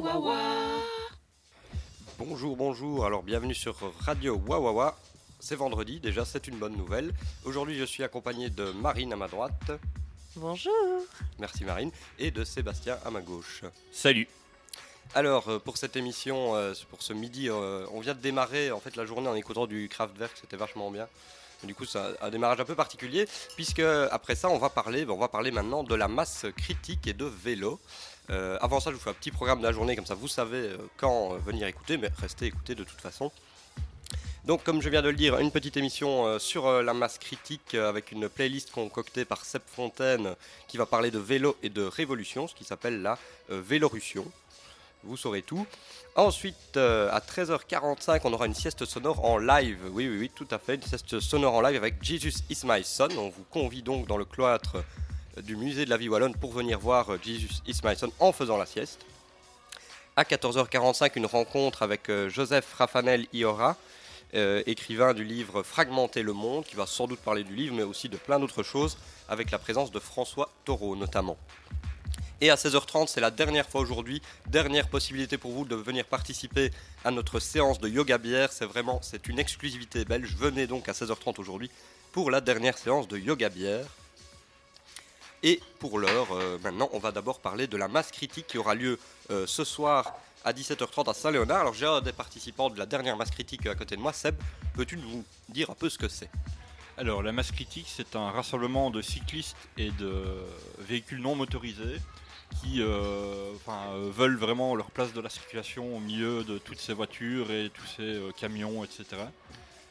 Wawawa. Bonjour, bonjour, alors bienvenue sur Radio Wawawa. C'est vendredi, déjà c'est une bonne nouvelle. Aujourd'hui je suis accompagné de Marine à ma droite, Bonjour. merci Marine, et de Sébastien à ma gauche. Salut. Alors euh, pour cette émission, euh, pour ce midi, euh, on vient de démarrer en fait la journée en écoutant du Kraftwerk, c'était vachement bien. Du coup, c'est un- un démarrage un peu particulier, puisque après ça, on va parler, ben, on va parler maintenant de la masse critique et de vélo. Euh, avant ça, je vous fais un petit programme de la journée, comme ça vous savez euh, quand euh, venir écouter, mais restez écouter de toute façon. Donc, comme je viens de le dire, une petite émission sur la masse critique avec une playlist concoctée par Seb Fontaine qui va parler de vélo et de révolution, ce qui s'appelle la Vélorussion. Vous saurez tout. Ensuite, à 13h45, on aura une sieste sonore en live. Oui, oui, oui, tout à fait. Une sieste sonore en live avec Jesus is son. On vous convie donc dans le cloître du musée de la vie wallonne pour venir voir euh, Jesus is my son en faisant la sieste. À 14h45, une rencontre avec euh, Joseph Raffanel Iora, euh, écrivain du livre Fragmenter le monde, qui va sans doute parler du livre, mais aussi de plein d'autres choses, avec la présence de François Taureau notamment. Et à 16h30, c'est la dernière fois aujourd'hui, dernière possibilité pour vous de venir participer à notre séance de yoga bière. C'est vraiment, c'est une exclusivité belge. Venez donc à 16h30 aujourd'hui pour la dernière séance de yoga bière. Et pour l'heure, euh, maintenant, on va d'abord parler de la masse critique qui aura lieu euh, ce soir à 17h30 à Saint-Léonard. Alors j'ai un des participants de la dernière masse critique à côté de moi, Seb. Peux-tu nous dire un peu ce que c'est? Alors, la masse critique, c'est un rassemblement de cyclistes et de véhicules non motorisés qui euh, euh, veulent vraiment leur place de la circulation au milieu de toutes ces voitures et tous ces euh, camions, etc.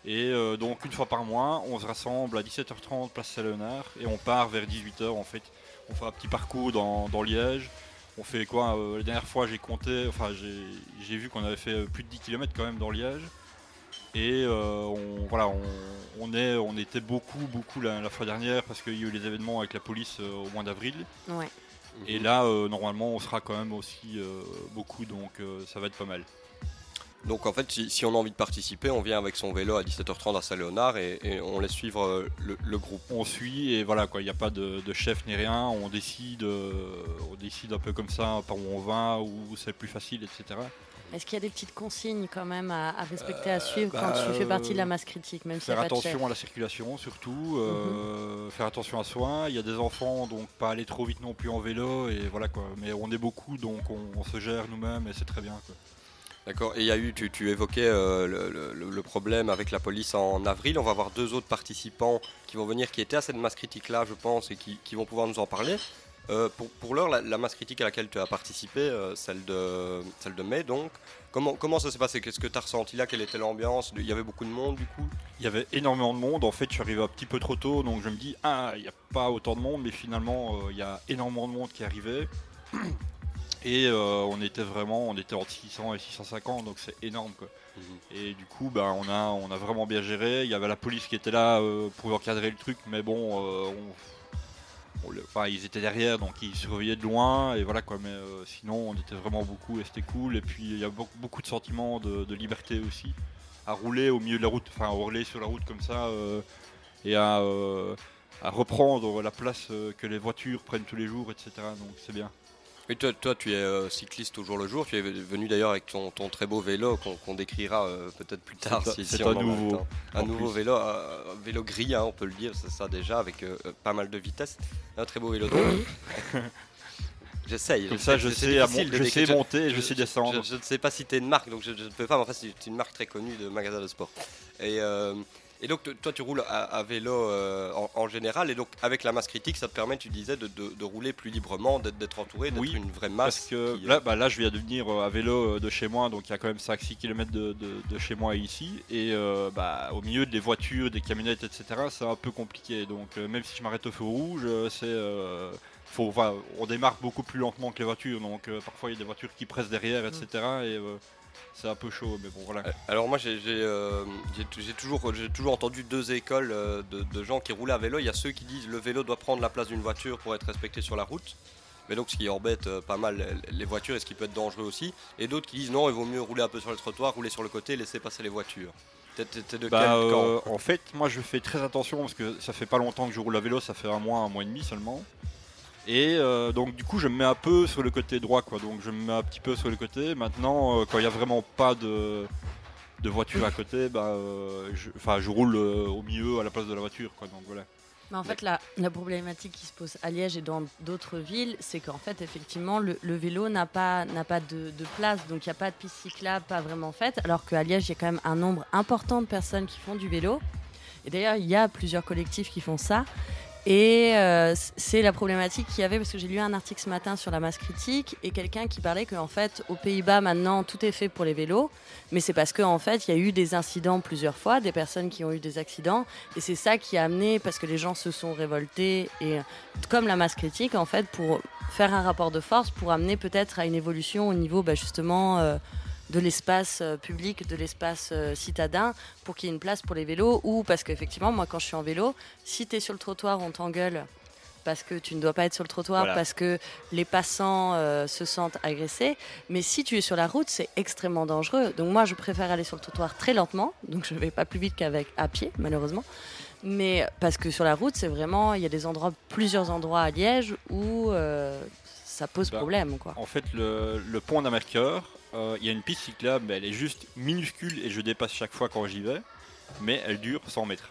Et euh, donc, une fois par mois, on se rassemble à 17h30 place Saint-Léonard et on part vers 18h en fait. On fait un petit parcours dans, dans Liège. On fait quoi euh, La dernière fois, j'ai compté, enfin, j'ai vu qu'on avait fait euh, plus de 10 km quand même dans Liège. Et euh, on, voilà, on, on est, on était beaucoup, beaucoup la, la fois dernière parce qu'il y a eu les événements avec la police au mois d'avril. Ouais. Et là, normalement, on sera quand même aussi beaucoup, donc ça va être pas mal. Donc en fait, si, si on a envie de participer, on vient avec son vélo à 17h30 à Saint-Léonard et, et on laisse suivre euh, le, le groupe. On suit et voilà quoi, il n'y a pas de, de chef ni rien. On décide, euh, on décide un peu comme ça par où on va, où c'est le plus facile, etc. Est-ce qu'il y a des petites consignes quand même à, à respecter, à suivre bah, quand tu fais euh, partie de la masse critique, même Faire attention à la circulation surtout, euh, faire attention à soi. Il y a des enfants, donc pas aller trop vite non plus en vélo et voilà quoi. Mais on est beaucoup, donc on, on se gère nous-mêmes et c'est très bien. Quoi. D'accord. Et il y a eu, tu, tu évoquais euh, le, problème avec la police en avril. On va avoir deux autres participants qui vont venir, qui étaient à cette masse critique-là, je pense, et qui, qui vont pouvoir nous en parler. Euh, pour pour l'heure, la, masse critique à laquelle tu as participé, euh, celle, de, celle de mai, donc, comment, comment ça s'est passé? Qu'est-ce que tu as ressenti là? Quelle était l'ambiance? Il y avait beaucoup de monde, du coup? Il y avait énormément de monde. En fait, je suis arrivé un petit peu trop tôt, donc je me dis ah, il n'y a pas autant de monde, mais finalement, il y a énormément de monde qui arrivé. Et euh, on était vraiment, on était entre 600 et 650, donc c'est énorme quoi. Et du coup, ben, on, a, on a vraiment bien géré. Il y avait la police qui était là euh, pour encadrer le truc, mais bon, euh, on- on le- enfin, ils étaient derrière, donc ils surveillaient de loin, et voilà quoi. Mais sinon, on était vraiment beaucoup et c'était cool. Et puis, il y a beaucoup, beaucoup de sentiments de, de liberté aussi, à rouler au milieu de la route, enfin, à rouler sur la route comme ça, et à, à reprendre la place que les voitures prennent tous les jours, etc. Donc c'est bien. Et toi, toi, tu es euh, cycliste au jour le jour. Tu es venu d'ailleurs avec ton, ton très beau vélo qu'on décrira euh, peut-être plus tard. C'est un- si, un nouveau. Un nouveau plus. vélo, euh, un vélo gris, hein, on peut le dire, c'est ça déjà, avec euh, pas mal de vitesse. Un très beau vélo. J'essaye. Comme ça, je sais, mon- je sais monter et je sais descendre. Je, je ne sais pas si tu es une marque, donc je, ne peux pas, mais enfin, c'est une marque très connue de magasin de sport. Et, et donc, toi, tu roules à, à vélo euh, en, en général, et donc, avec la masse critique, ça te permet, tu disais, de, de- de rouler plus librement, d'être entouré, d'être Oui, une vraie Parce masse. que qui, euh, là, bah, là, je viens de venir euh, à vélo de chez moi, donc il y a quand même 5-6 km de, de- de chez moi ici. Et euh, bah, au milieu des voitures, des camionnettes, etc., c'est un peu compliqué. Donc euh, même si je m'arrête au feu rouge, c'est. faut, enfin, on démarre beaucoup plus lentement que les voitures, donc euh, parfois il y a des voitures qui pressent derrière, etc. Et euh, c'est un peu chaud, mais bon voilà. Euh, Alors moi j'ai euh, j'ai toujours, entendu deux écoles euh, de, de gens qui roulaient à vélo. Il y a ceux qui disent le vélo doit prendre la place d'une voiture pour être respecté sur la route. Mais donc ce qui embête euh, pas mal les- voitures et ce qui peut être dangereux aussi. Et d'autres qui disent non il vaut mieux rouler un peu sur le trottoir, rouler sur le côté et laisser passer les voitures. De Bah, quel euh, camp en fait, moi je fais très attention parce que ça fait pas longtemps que je roule à vélo, ça fait un mois, un mois et demi seulement. Et euh, donc du coup je me mets un peu sur le côté droit quoi, donc je me mets un petit peu sur le côté. Maintenant euh, quand il n'y a vraiment pas de, de voiture à côté, bah, euh, je, roule au milieu à la place de la voiture quoi, donc voilà. Mais en fait, la, la problématique qui se pose à Liège et dans d'autres villes, c'est qu'en fait, effectivement, le, vélo n'a pas, pas de, de place, donc il n'y a pas de piste cyclable, pas vraiment faite, alors qu'à Liège, il y a quand même un nombre important de personnes qui font du vélo. Et d'ailleurs, il y a plusieurs collectifs qui font ça. Et euh, c'est la problématique qu'il y avait, parce que j'ai lu un article ce matin sur la masse critique, et quelqu'un qui parlait qu'en fait, aux Pays-Bas, maintenant, tout est fait pour les vélos, mais c'est parce qu'en fait, il y a eu des incidents plusieurs fois, des personnes qui ont eu des accidents, et c'est ça qui a amené, parce que les gens se sont révoltés, et comme la masse critique, en fait, pour faire un rapport de force, pour amener peut-être à une évolution au niveau, bah, justement, euh, de l'espace euh, public, de l'espace euh, citadin, pour qu'il y ait une place pour les vélos, ou parce qu'effectivement, moi, quand je suis en vélo, si tu es sur le trottoir, on t'engueule parce que tu ne dois pas être sur le trottoir, Voilà. parce que les passants euh, se sentent agressés. Mais si tu es sur la route, c'est extrêmement dangereux. Donc moi, je préfère aller sur le trottoir très lentement. Donc je ne vais pas plus vite qu'avec à pied, malheureusement. Mais parce que sur la route, c'est vraiment, il y a des endroits, plusieurs endroits à Liège où euh, ça pose Bah, problème, quoi. En fait, le, le pont d'Amercœur, euh, il y a une piste cyclable, mais elle est juste minuscule et je dépasse chaque fois quand j'y vais. Mais elle dure 100 mètres.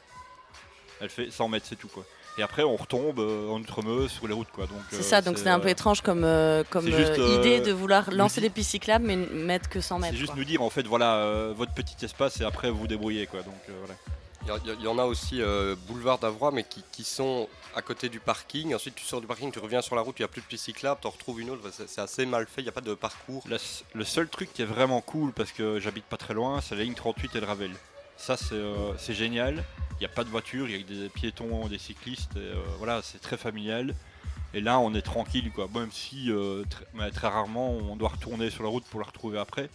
Elle fait 100 mètres, c'est tout quoi. Et après, on retombe euh, en Outremeuse sur les routes quoi. Donc, C'est euh, ça, donc c'est un peu euh, étrange comme, euh, comme c'est juste, euh, euh, idée de vouloir lancer des pistes cyclables mais mettre que 100 mètres. C'est juste quoi. nous dire en fait, voilà, euh, votre petit espace et après vous vous débrouillez quoi. Donc euh, voilà. Il y, en a aussi euh, boulevard d'Avroy, mais qui, sont à côté du parking. Ensuite, tu sors du parking, tu reviens sur la route, il n'y a plus de piste cyclable, tu en retrouves une autre. C'est assez mal fait, il n'y a pas de parcours. Le seul truc qui est vraiment cool parce que j'habite pas très loin, c'est la ligne 38 et le Ravel. Ça c'est euh, génial. Il n'y a pas de voiture, il y a des piétons, des cyclistes. euh, voilà, c'est très familial. Et là, on est tranquille, quoi. Même si très rarement, on doit retourner sur la route pour la retrouver après.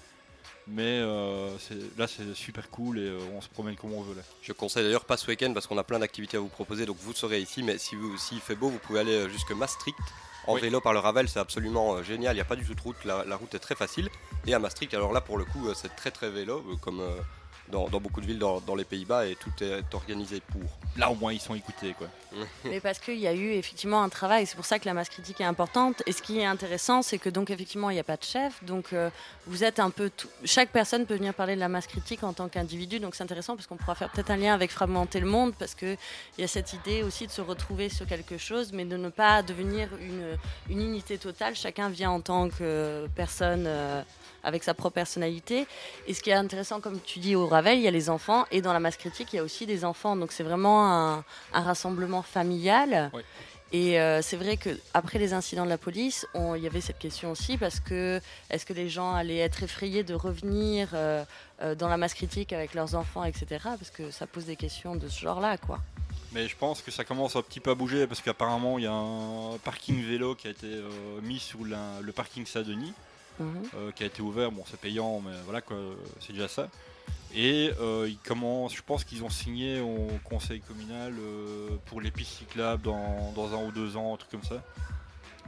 Mais euh, là, c'est super cool et euh, on se promène comme on veut là. Je conseille d'ailleurs pas ce week-end parce qu'on a plein d'activités à vous proposer, donc vous serez ici. Mais si vous- s'il fait beau, vous pouvez aller euh, jusque Maastricht en Oui. vélo par le Ravel, c'est absolument euh, génial. Il n'y a pas du tout de route, la, la route est très facile. Et à Maastricht, alors là pour le coup, c'est très très vélo, comme dans, dans beaucoup de villes dans, dans les Pays-Bas, et tout est organisé pour. Là, au moins, ils sont écoutés, quoi. Mais parce qu'il y a eu effectivement un travail, c'est pour ça que la masse critique est importante. Et ce qui est intéressant, c'est que donc effectivement il n'y a pas de chef, donc euh, vous êtes un peu tout... chaque personne peut venir parler de la masse critique en tant qu'individu, donc c'est intéressant parce qu'on pourra faire peut-être un lien avec fragmenter le monde, parce que il y a cette idée aussi de se retrouver sur quelque chose, mais de ne pas devenir une, une unité totale. Chacun vient en tant que personne. euh, avec sa propre personnalité. Et ce qui est intéressant, comme tu dis au Ravel, il y a les enfants, et dans la masse critique, il y a aussi des enfants. Donc c'est vraiment un, un rassemblement familial. Oui. Et euh, c'est vrai que après les incidents de la police, il y avait cette question aussi parce que est-ce que les gens allaient être effrayés de revenir euh, euh, dans la masse critique avec leurs enfants, etc. Parce que ça pose des questions de ce genre-là, quoi. Mais je pense que ça commence un petit peu à bouger parce qu'apparemment, il y a un parking vélo qui a été mis sous la- le parking Saint-Denis. Mhm. euh, qui a été ouvert. Bon, c'est payant, mais voilà, c'est déjà ça. Et euh, ils commencent, je pense qu'ils ont signé au conseil communal euh, pour les pistes cyclables dans, dans un ou deux ans, un truc comme ça.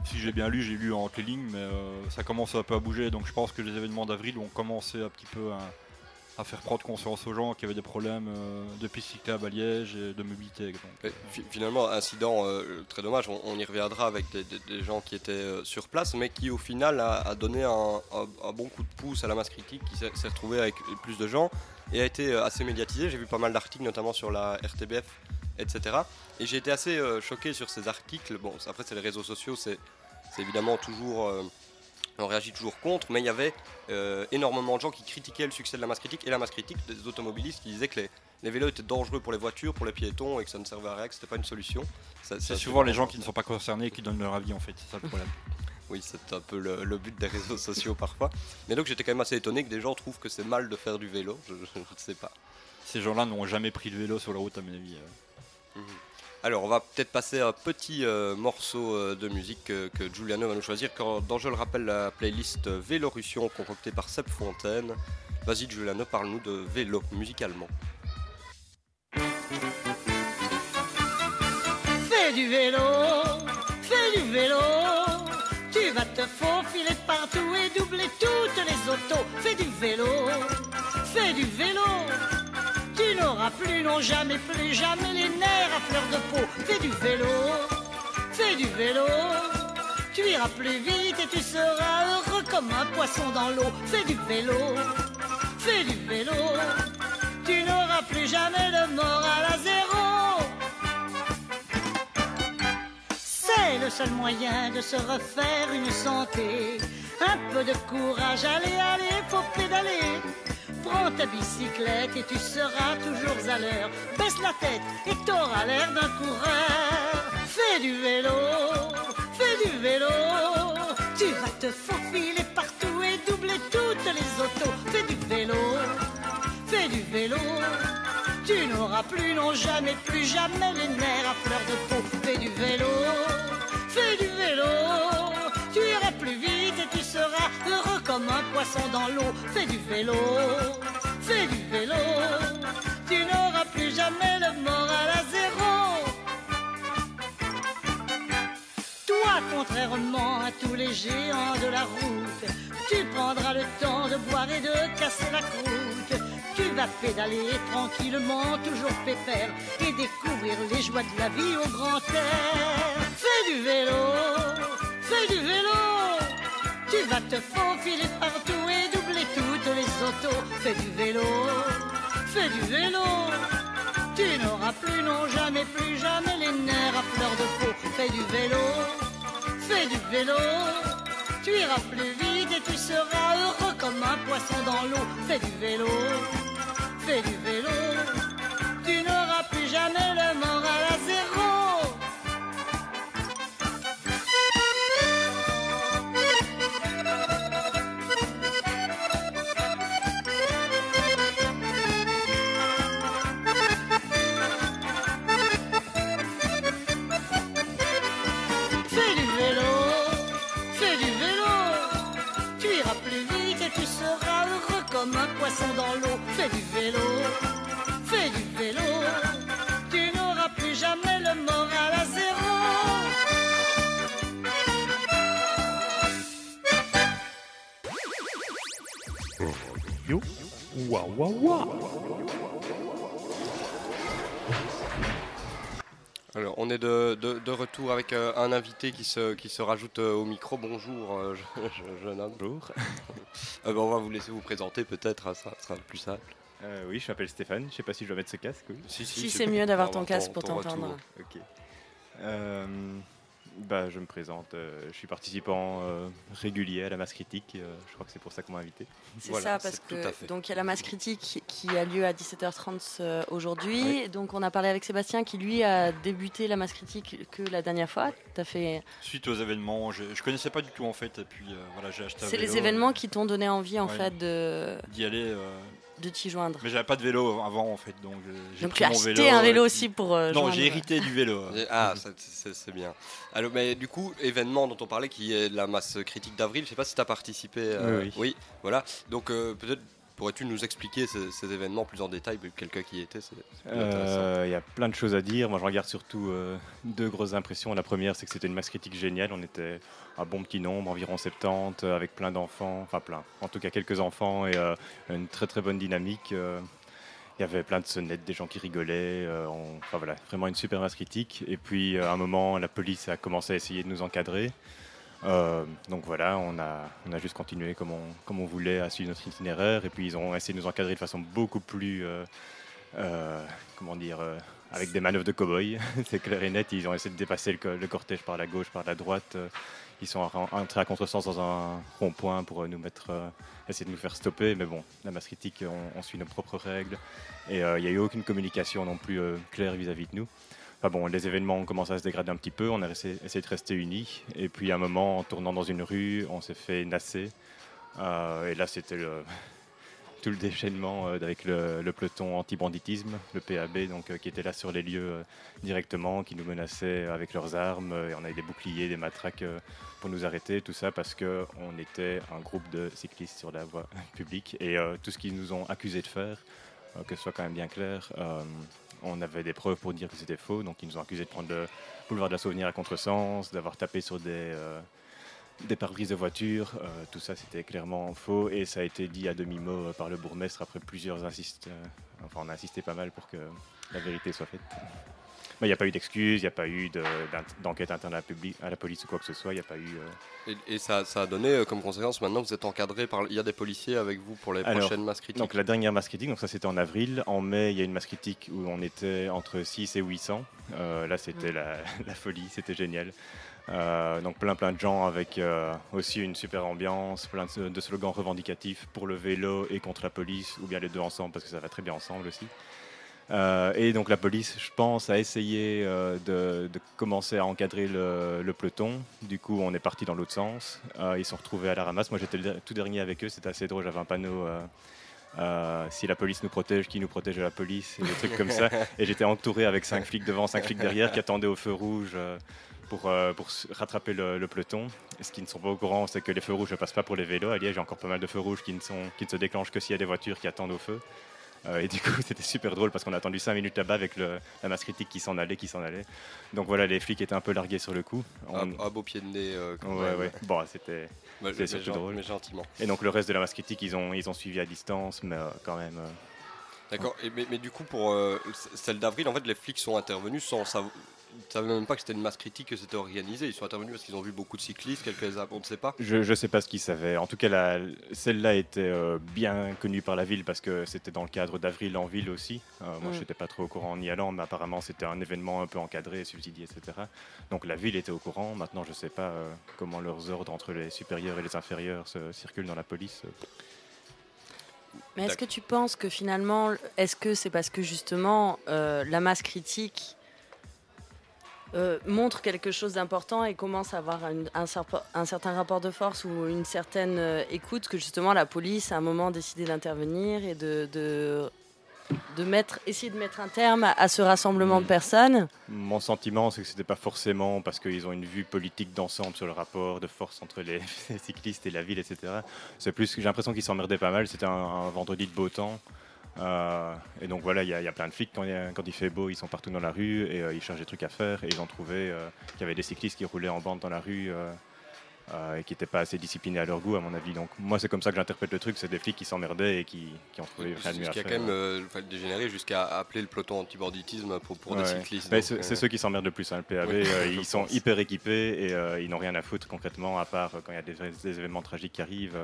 Si j'ai bien lu, j'ai lu entre les lignes, mais ça commence un peu à bouger. Donc je pense que les événements d'avril ont commencé un petit peu à, à faire prendre conscience aux gens qu'il y avait des problèmes euh, de pistes cyclables à Liège et de mobilité. finalement, incident euh, très dommage, on, y reviendra avec des, gens qui étaient euh, sur place, mais qui au final a, donné un, bon coup de pouce à la masse critique, qui s'est s'est retrouvé avec plus de gens et a été assez médiatisé. J'ai vu pas mal d'articles, notamment sur la RTBF, etc. Et j'ai été assez choqué sur ces articles. Bon, après, c'est les réseaux sociaux, c'est évidemment toujours. On réagit toujours contre, mais il y avait euh, énormément de gens qui critiquaient le succès de la masse critique et la masse critique des automobilistes qui disaient que les, les vélos étaient dangereux pour les voitures, pour les piétons et que ça ne servait à rien, que c'était pas une solution. C'est souvent les gens qui ne sont pas concernés qui donnent leur avis en fait, c'est ça le problème. Oui, c'est un peu le, le but des réseaux sociaux parfois. Mais donc j'étais quand même assez étonné que des gens trouvent que c'est mal de faire du vélo. Je ne sais pas. Ces gens-là n'ont jamais pris le vélo sur la route à mon avis. euh. Alors, on va peut-être passer un petit euh, morceau euh, de musique que, que Giuliano va nous choisir, quand, dont je le rappelle la playlist Vélorussion concoctée par Seb Fontaine. Vas-y, Giuliano, parle-nous de vélo musicalement. Fais du vélo, fais du vélo. Tu vas te faufiler partout et doubler toutes les autos. Fais du vélo, fais du vélo. Tu n'auras plus, non jamais, plus jamais les nerfs à fleur de peau. Fais du vélo, fais du vélo. tu iras plus vite et tu seras heureux comme un poisson dans l'eau. Fais du vélo, fais du vélo, tu n'auras plus jamais de moral à zéro. C'est le seul moyen de se refaire une santé. Un peu de courage, allez, allez, faut pédaler. Prends ta bicyclette et tu seras toujours à l'heure. Baisse la tête et t'auras l'air d'un coureur. Fais du vélo, fais du vélo. Tu vas te faufiler partout et doubler toutes les autos. Fais du vélo, fais du vélo. Tu n'auras plus, non jamais, plus jamais les nerfs à fleur de peau. Fais du vélo, dans l'eau. Fais du vélo, fais du vélo. Tu n'auras plus jamais le moral à zéro. Toi, contrairement à tous les géants de la route, tu prendras le temps de boire et de casser la croûte. Tu vas pédaler tranquillement, toujours pépère, et découvrir les joies de la vie au grand air. Fais du vélo, fais du vélo. Tu vas te faufiler partout et doubler toutes les autos. Fais du vélo, fais du vélo. Tu n'auras plus, non jamais, plus jamais les nerfs à fleur de peau. Fais du vélo, fais du vélo. Tu iras plus vite et tu seras heureux comme un poisson dans l'eau. Fais du vélo, fais du vélo. Tu n'auras plus jamais le moral on est de, de- de retour avec euh, un invité qui se, qui se rajoute euh, au micro. Bonjour, euh, je- je- jeune homme. Bonjour. Euh, ben, on va vous laisser vous présenter peut-être, hein, ça sera le plus simple. Euh, oui, je m'appelle Stéphane. Je sais pas si je dois mettre ce casque. Oui. Si c'est mieux d'avoir ton casque pour t'entendre. Ok. Bah, je me présente. euh, je suis participant euh, régulier à la masse critique. euh, je crois que c'est pour ça qu'on m'a invité. C'est Voilà, ça, parce que donc il y a la masse critique qui a lieu à 17h30 euh, aujourd'hui. Donc on a parlé avec Sébastien qui lui a débuté la masse critique que la dernière fois. T'as fait. Suite aux événements, je, je connaissais pas du tout en fait, et puis euh, voilà, j'ai acheté un C'est les événements qui t'ont donné envie en Ouais. fait de d'y aller. Euh, de t'y joindre. mais j'avais pas de vélo avant en fait, donc euh, j'ai tu as acheté vélo. un vélo et aussi pour. euh, Non, j'ai hérité du vélo. euh. Et- Ah, ça, c'est c'est bien. Alors, mais du coup, événement dont on parlait qui est la masse critique d'avril, je sais pas si tu as participé. euh, Oui, oui. voilà. Donc, euh, peut-être pourrais-tu nous expliquer ces, événements plus en détail, quelqu'un qui y était intéressant. Euh, Il y a plein de choses à dire. Moi, je regarde surtout euh, deux grosses impressions. La première, c'est que c'était une masse critique géniale. On était un bon petit nombre, environ 70, euh, avec plein d'enfants. Enfin, plein. En tout cas, quelques enfants et une très très bonne dynamique. Il y avait plein de sonnettes, des gens qui rigolaient. Enfin voilà, vraiment une super masse critique. Et puis, à un moment, la police a commencé à essayer de nous encadrer. Euh, donc voilà, on a, juste continué comme on, voulait à suivre notre itinéraire. Et puis, ils ont essayé de nous encadrer de façon beaucoup plus. euh, euh, comment dire, avec des manœuvres de cow-boy, c'est clair et net. Ils ont essayé de dépasser le, co- le cortège par la gauche, par la droite. Ils sont en- entrés à contresens dans un rond-point pour nous mettre, essayer de nous faire stopper. Mais bon, la masse critique, on, suit nos propres règles. Et il n'y a eu aucune communication non plus claire vis-à-vis de nous. Enfin bon, les événements ont commencé à se dégrader un petit peu. On a essayé, de rester unis. Et puis à un moment, en tournant dans une rue, on s'est fait nasser. Euh, et là, c'était tout le déchaînement euh, avec le, peloton anti-banditisme, le PAB, donc, euh, qui était là sur les lieux directement, qui nous menaçaient avec leurs armes. et on avait des boucliers, des matraques pour nous arrêter, tout ça parce qu'on était un groupe de cyclistes sur la voie publique. Et tout ce qu'ils nous ont accusé de faire, que ce soit quand même bien clair, on avait des preuves pour dire que c'était faux. Donc ils nous ont accusé de prendre le boulevard de la Souvenir à contresens, d'avoir tapé sur des... euh, pare-brises de voiture, euh, tout ça c'était clairement faux et ça a été dit à demi-mot euh, par le bourgmestre après plusieurs insistes. euh, enfin, on a insisté pas mal pour que la vérité soit faite. Il n'y a pas eu d'excuses, il n'y a pas eu de- d'enquête interne à la, publi- à la police ou quoi que ce soit. Il n'y a pas eu. euh, Et, et ça, ça a donné euh, comme conséquence maintenant vous êtes encadré par. Il y a des policiers avec vous pour les Alors, prochaines masses critiques. Donc la dernière masse critique, donc ça c'était en avril. En mai, il y a une masse critique où on était entre 6 et 800. Euh, là, c'était la, la folie, c'était génial. Euh, donc plein plein de gens avec aussi une super ambiance, plein de, de slogans revendicatifs pour le vélo et contre la police, ou bien les deux ensemble parce que ça va très bien ensemble aussi. Euh, et donc la police, je pense, a essayé euh, de, de commencer à encadrer le, le peloton. Du coup, on est parti dans l'autre sens. Euh, ils sont retrouvés à la ramasse. Moi, j'étais le tout dernier avec eux. C'était assez drôle. J'avais un panneau. euh, si la police nous protège, qui nous protège de la police, et des trucs comme ça. Et j'étais entouré avec cinq flics devant, cinq flics derrière, qui attendaient au feu rouge pour, rattraper le, le peloton. Et ce qu'ils ne sont pas au courant, c'est que les feux rouges ne passent pas pour les vélos. À Liège, a encore pas mal de feux rouges qui ne, sont, qui ne se déclenchent que s'il y a des voitures qui attendent au feu. Euh, et du coup, c'était super drôle parce qu'on a attendu 5 minutes là-bas avec le- la masse critique qui s'en allait, qui s'en allait. Donc voilà, les flics étaient un peu largués sur le coup. Un, On- un beau pied de nez. euh, quand Ouais, même. ouais. Bon, c'était. Mais surtout drôle. Mais gentiment. Et donc le reste de la masse critique, ils ont, ils ont suivi à distance, mais euh, quand même. D'accord. Mais, mais du coup, pour euh, celle d'avril, en fait, les flics sont intervenus sans savoir. Ils ne savaient même pas que c'était une masse critique, que c'était organisé. Ils sont intervenus parce qu'ils ont vu beaucoup de cyclistes, quelques on ne sait pas. Je ne sais pas ce qu'ils savaient. En tout cas, la- celle-là était euh, bien connue par la ville parce que c'était dans le cadre d'Avril en ville aussi. Euh, moi, je n'étais pas trop au courant en y allant, mais apparemment, c'était un événement un peu encadré, subsidié, etc. Donc la ville était au courant. Maintenant, je ne sais pas euh, comment leurs ordres entre les supérieurs et les inférieurs se circulent dans la police. Mais est-ce que tu penses que finalement, est-ce que c'est parce que justement euh, la masse critique euh, montre quelque chose d'important et commence à avoir un, un cerpo- un certain rapport de force ou une certaine euh, écoute que justement la police a un moment décidé d'intervenir et de, de, de mettre, essayer de mettre un terme à, à ce rassemblement de Mm. personnes Mon sentiment, c'est que c'était pas forcément parce qu'ils ont une vue politique d'ensemble sur le rapport de force entre les, les cyclistes et la ville, etc. C'est plus que j'ai l'impression qu'ils s'emmerdaient pas mal. C'était un, un vendredi de beau temps. Euh, et donc voilà, il y, a- il y a plein de flics quand il, y a- quand il fait beau, ils sont partout dans la rue et euh, ils cherchent des trucs à faire. Et ils ont trouvé euh, qu'il y avait des cyclistes qui roulaient en bande dans la rue et qui n'étaient pas assez disciplinés à leur goût, à mon avis. Donc moi, c'est comme ça que j'interprète le truc c'est des flics qui s'emmerdaient et qui, qui ont trouvé rien de mieux à faire. quand même enfin, dégénérer jusqu'à appeler le peloton anti-banditisme pour, pour des cyclistes. C'est ceux qui s'emmerdent le plus, hein, le PAV. Oui, ils sont hyper équipés et ils n'ont rien à foutre concrètement, à part quand il y a des, des événements tragiques qui arrivent.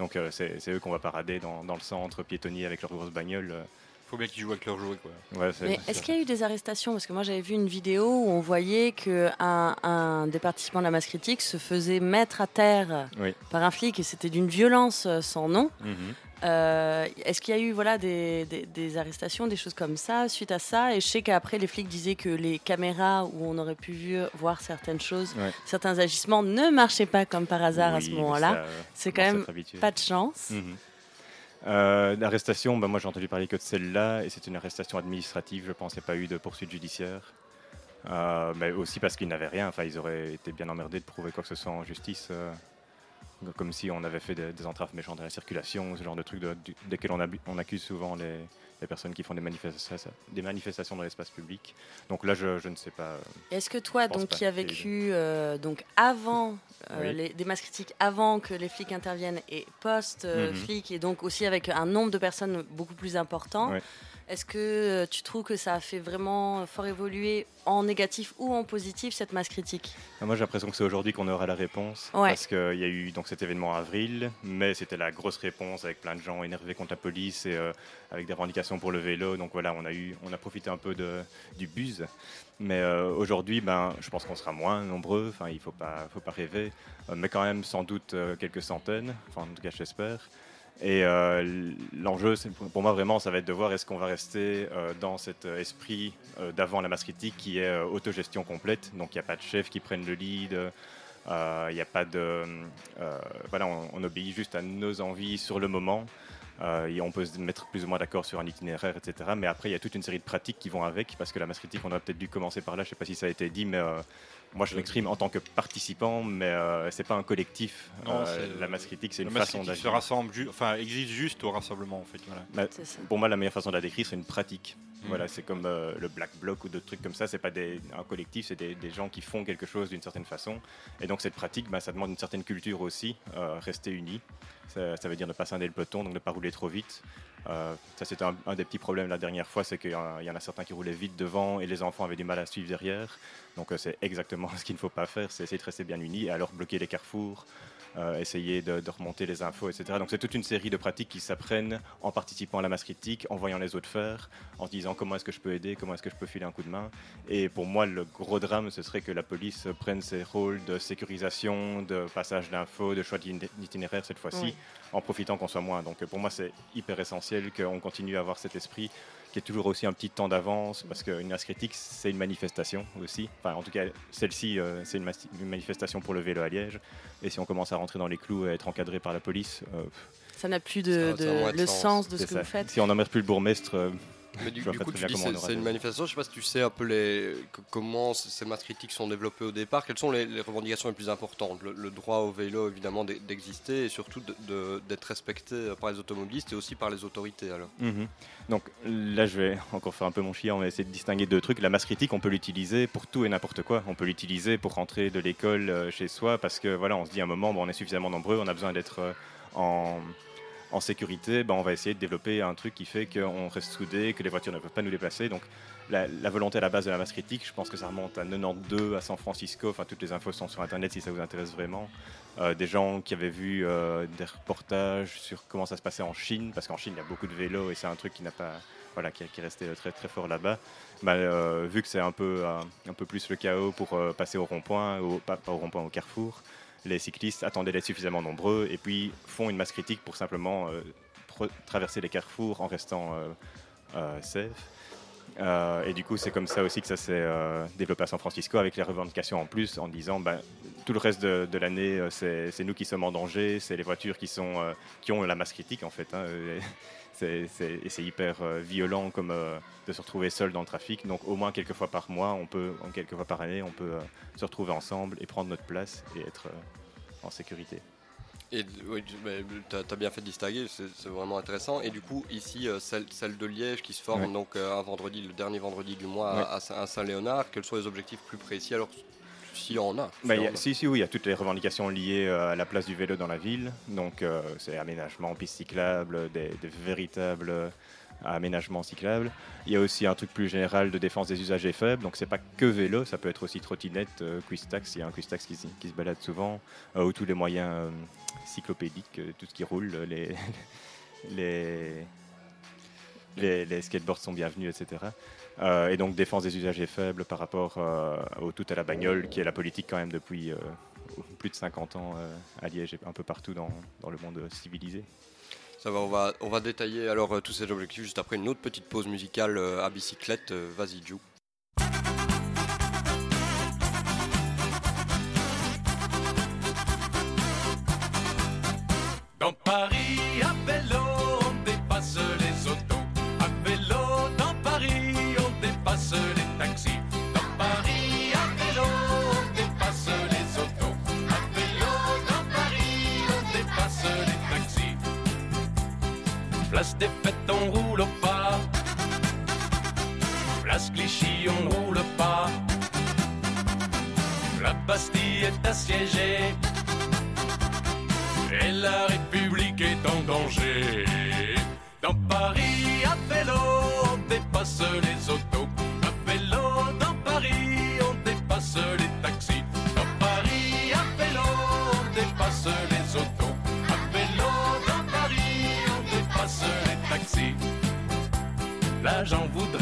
Donc euh, c'est eux qu'on va parader dans, dans le centre, piétonnier avec leurs grosses bagnoles. euh. Faut bien qu'ils jouent avec leur jouet, quoi. Ouais, c'est- Mais est-ce qu'il y a eu des arrestations? Parce que moi j'avais vu une vidéo où on voyait qu'un un des participants de la masse critique se faisait mettre à terre Oui. par un flic et c'était d'une violence euh, sans nom. Mhm. Euh, Est-ce qu'il y a eu voilà, des, des- des arrestations, des choses comme ça suite à ça? Et je sais qu'après les flics disaient que les caméras où on aurait pu vu- voir certaines choses, Ouais. certains agissements ne marchaient pas comme par hasard à ce moment-là. C'est quand même pas de chance. Mhm. Euh, L'arrestation, bah, moi j'ai entendu parler que de celle-là, et c'est une arrestation administrative, je pense, il n'y a pas eu de poursuite judiciaire. Euh, mais aussi parce qu'ils n'avaient rien, enfin ils auraient été bien emmerdés de prouver quoi que ce soit en justice, comme si on avait fait des, des entraves méchantes à la circulation, ce genre de trucs de- desquels on, accuse souvent les, les personnes qui font des manifestations, des manifestations dans l'espace public. Donc là je, je ne sais pas. euh, Est-ce que toi, donc, qui as vécu euh, donc avant euh, Oui. les, des masses critiques, avant que les flics interviennent et post-flics, et donc aussi avec un nombre de personnes beaucoup plus important. Est-ce que euh, tu trouves que ça a fait vraiment fort évoluer en négatif ou en positif cette masse critique? Ah, Moi, j'ai l'impression que c'est aujourd'hui qu'on aura la réponse. Ouais. Parce qu'il y a eu donc, cet événement en avril, mais c'était la grosse réponse avec plein de gens énervés contre la police et euh, avec des revendications pour le vélo. Donc voilà, on a, eu, on a profité un peu de, du buzz. Mais euh, aujourd'hui, ben, je pense qu'on sera moins nombreux. Enfin, il ne faut pas, faut pas rêver. Euh, mais quand même, sans doute, euh, quelques centaines. Enfin, en tout cas, j'espère. Et euh, l'enjeu, pour moi vraiment, ça va être de voir est-ce qu'on va rester euh, dans cet euh, esprit d'avant la masse critique qui est autogestion complète. Donc il n'y a pas de chef qui prenne le lead, il n'y a pas de. voilà, on, on obéit juste à nos envies sur le moment. Et on peut se mettre plus ou moins d'accord sur un itinéraire, etc. Mais après, il y a toute une série de pratiques qui vont avec, parce que la masse critique, on aurait peut-être dû commencer par là, je ne sais pas si ça a été dit, mais moi, je m'exprime en tant que participant, mais euh, c'est pas un collectif. Non, Euh, la masse critique, c'est une façon critique se d'agir. rassemble, ju- enfin, existe juste au rassemblement en fait. Voilà. Pour moi, la meilleure façon de la décrire, c'est une pratique. Mm. Voilà, c'est comme euh, le black bloc ou d'autres trucs comme ça. C'est pas des, un collectif, c'est des, gens qui font quelque chose d'une certaine façon. Et donc cette pratique, bah, ça demande une certaine culture aussi. euh, rester unis, ça, veut dire ne pas scinder le peloton, donc ne pas rouler trop vite. Euh, ça, c'était un, un des petits problèmes la dernière fois, c'est qu'il y, en a- certains qui roulaient vite devant et les enfants avaient du mal à suivre derrière. Donc c'est exactement ce qu'il ne faut pas faire, c'est essayer de rester bien unis et alors bloquer les carrefours. Euh, essayer de, de remonter les infos, etc. Donc c'est toute une série de pratiques qui s'apprennent en participant à la masse critique, en voyant les autres faire, en se disant comment est-ce que je peux aider, comment est-ce que je peux filer un coup de main. Et pour moi, le gros drame, ce serait que la police prenne ses rôles de sécurisation, de passage d'infos, de choix d'itinéraire cette fois-ci, Oui. en profitant qu'on soit moins. Donc pour moi, c'est hyper essentiel qu'on continue à avoir cet esprit qui est toujours aussi un petit temps d'avance, parce qu'une masse critique, c'est une manifestation aussi. Enfin, en tout cas, celle-ci, euh, c'est une, manifestation pour le vélo à Liège. Et si on commence à rentrer dans les clous et à être encadré par la police, euh, Ça n'a plus de, Ça- le sens. sens de ce que ça. vous faites. Si on n'emmerde plus le bourgmestre, euh, Mais du, coup, tu dis c'est une manifestation. Je sais pas si tu sais un peu les, comment ces masses critiques sont développées au départ. Quelles sont les, les revendications les plus importantes? Le, le droit au vélo, évidemment, d'e- d'exister et surtout d'être respecté par les automobilistes et aussi par les autorités. Alors. Mhm. Donc là, je vais encore faire un peu mon chien, on va essayer de distinguer deux trucs. La masse critique, on peut l'utiliser pour tout et n'importe quoi. On peut l'utiliser pour rentrer de l'école euh, chez soi parce que voilà, on se dit à un moment, bon, on est suffisamment nombreux, on a besoin d'être euh, en, en sécurité. Ben, on va essayer de développer un truc qui fait qu'on reste soudés, que les voitures ne peuvent pas nous déplacer. Donc la, volonté à la base de la masse critique, je pense que ça remonte à 92, à San Francisco. Enfin, toutes les infos sont sur Internet si ça vous intéresse vraiment. Euh, des gens qui avaient vu euh, des reportages sur comment ça se passait en Chine, parce qu'en Chine, il y a beaucoup de vélos et c'est un truc qui n'a pas, voilà, qui, est resté très très fort là-bas. Bah, euh, vu que c'est un peu euh, un peu plus le chaos pour euh, passer au rond-point, pas au rond-point, au carrefour, les cyclistes attendaient d'être suffisamment nombreux et puis font une masse critique pour simplement euh, traverser les carrefours en restant euh, euh, safe. Et du coup, c'est comme ça aussi que ça s'est développé à San Francisco avec les revendications en plus, en disant ben, tout le reste de, l'année, c'est nous qui sommes en danger, c'est les voitures qui, sont, qui ont la masse critique en fait. hein, c'est- et c'est hyper euh, violent comme euh, de se retrouver seul dans le trafic. Donc au moins quelques fois par mois, on peut, en quelques fois par année, on peut euh, se retrouver ensemble et prendre notre place et être en sécurité. Et oui, tu as, bien fait de distinguer, c'est vraiment intéressant. Et du coup, ici, celle, celle de Liège qui se forme Ouais. donc un vendredi, le dernier vendredi du mois Ouais. à, à Saint-Léonard, quels sont les objectifs plus précis? Alors, s'il y en a. Bah, y a- si, si, oui, il y a toutes les revendications liées euh, à la place du vélo dans la ville. Donc, euh, c'est aménagement, pistes cyclables, des, des véritables euh, aménagements cyclables. Il y a aussi un truc plus général de défense des usagers faibles. Donc, c'est pas que vélo, ça peut être aussi trottinette, euh, Quistax, il y a un Quistax qui, qui se balade souvent, euh, ou tous les moyens euh, cyclopédiques, tout ce qui roule, les, les, les, les skateboards sont bienvenus, etc. Euh, et donc défense des usagers faibles par rapport euh, au tout à la bagnole, qui est la politique quand même depuis euh, plus de 50 ans à Liège et un peu partout dans, le monde civilisé. Ça va, on va, on va détailler alors tous ces objectifs juste après une autre petite pause musicale à bicyclette. Vas-y, Jou.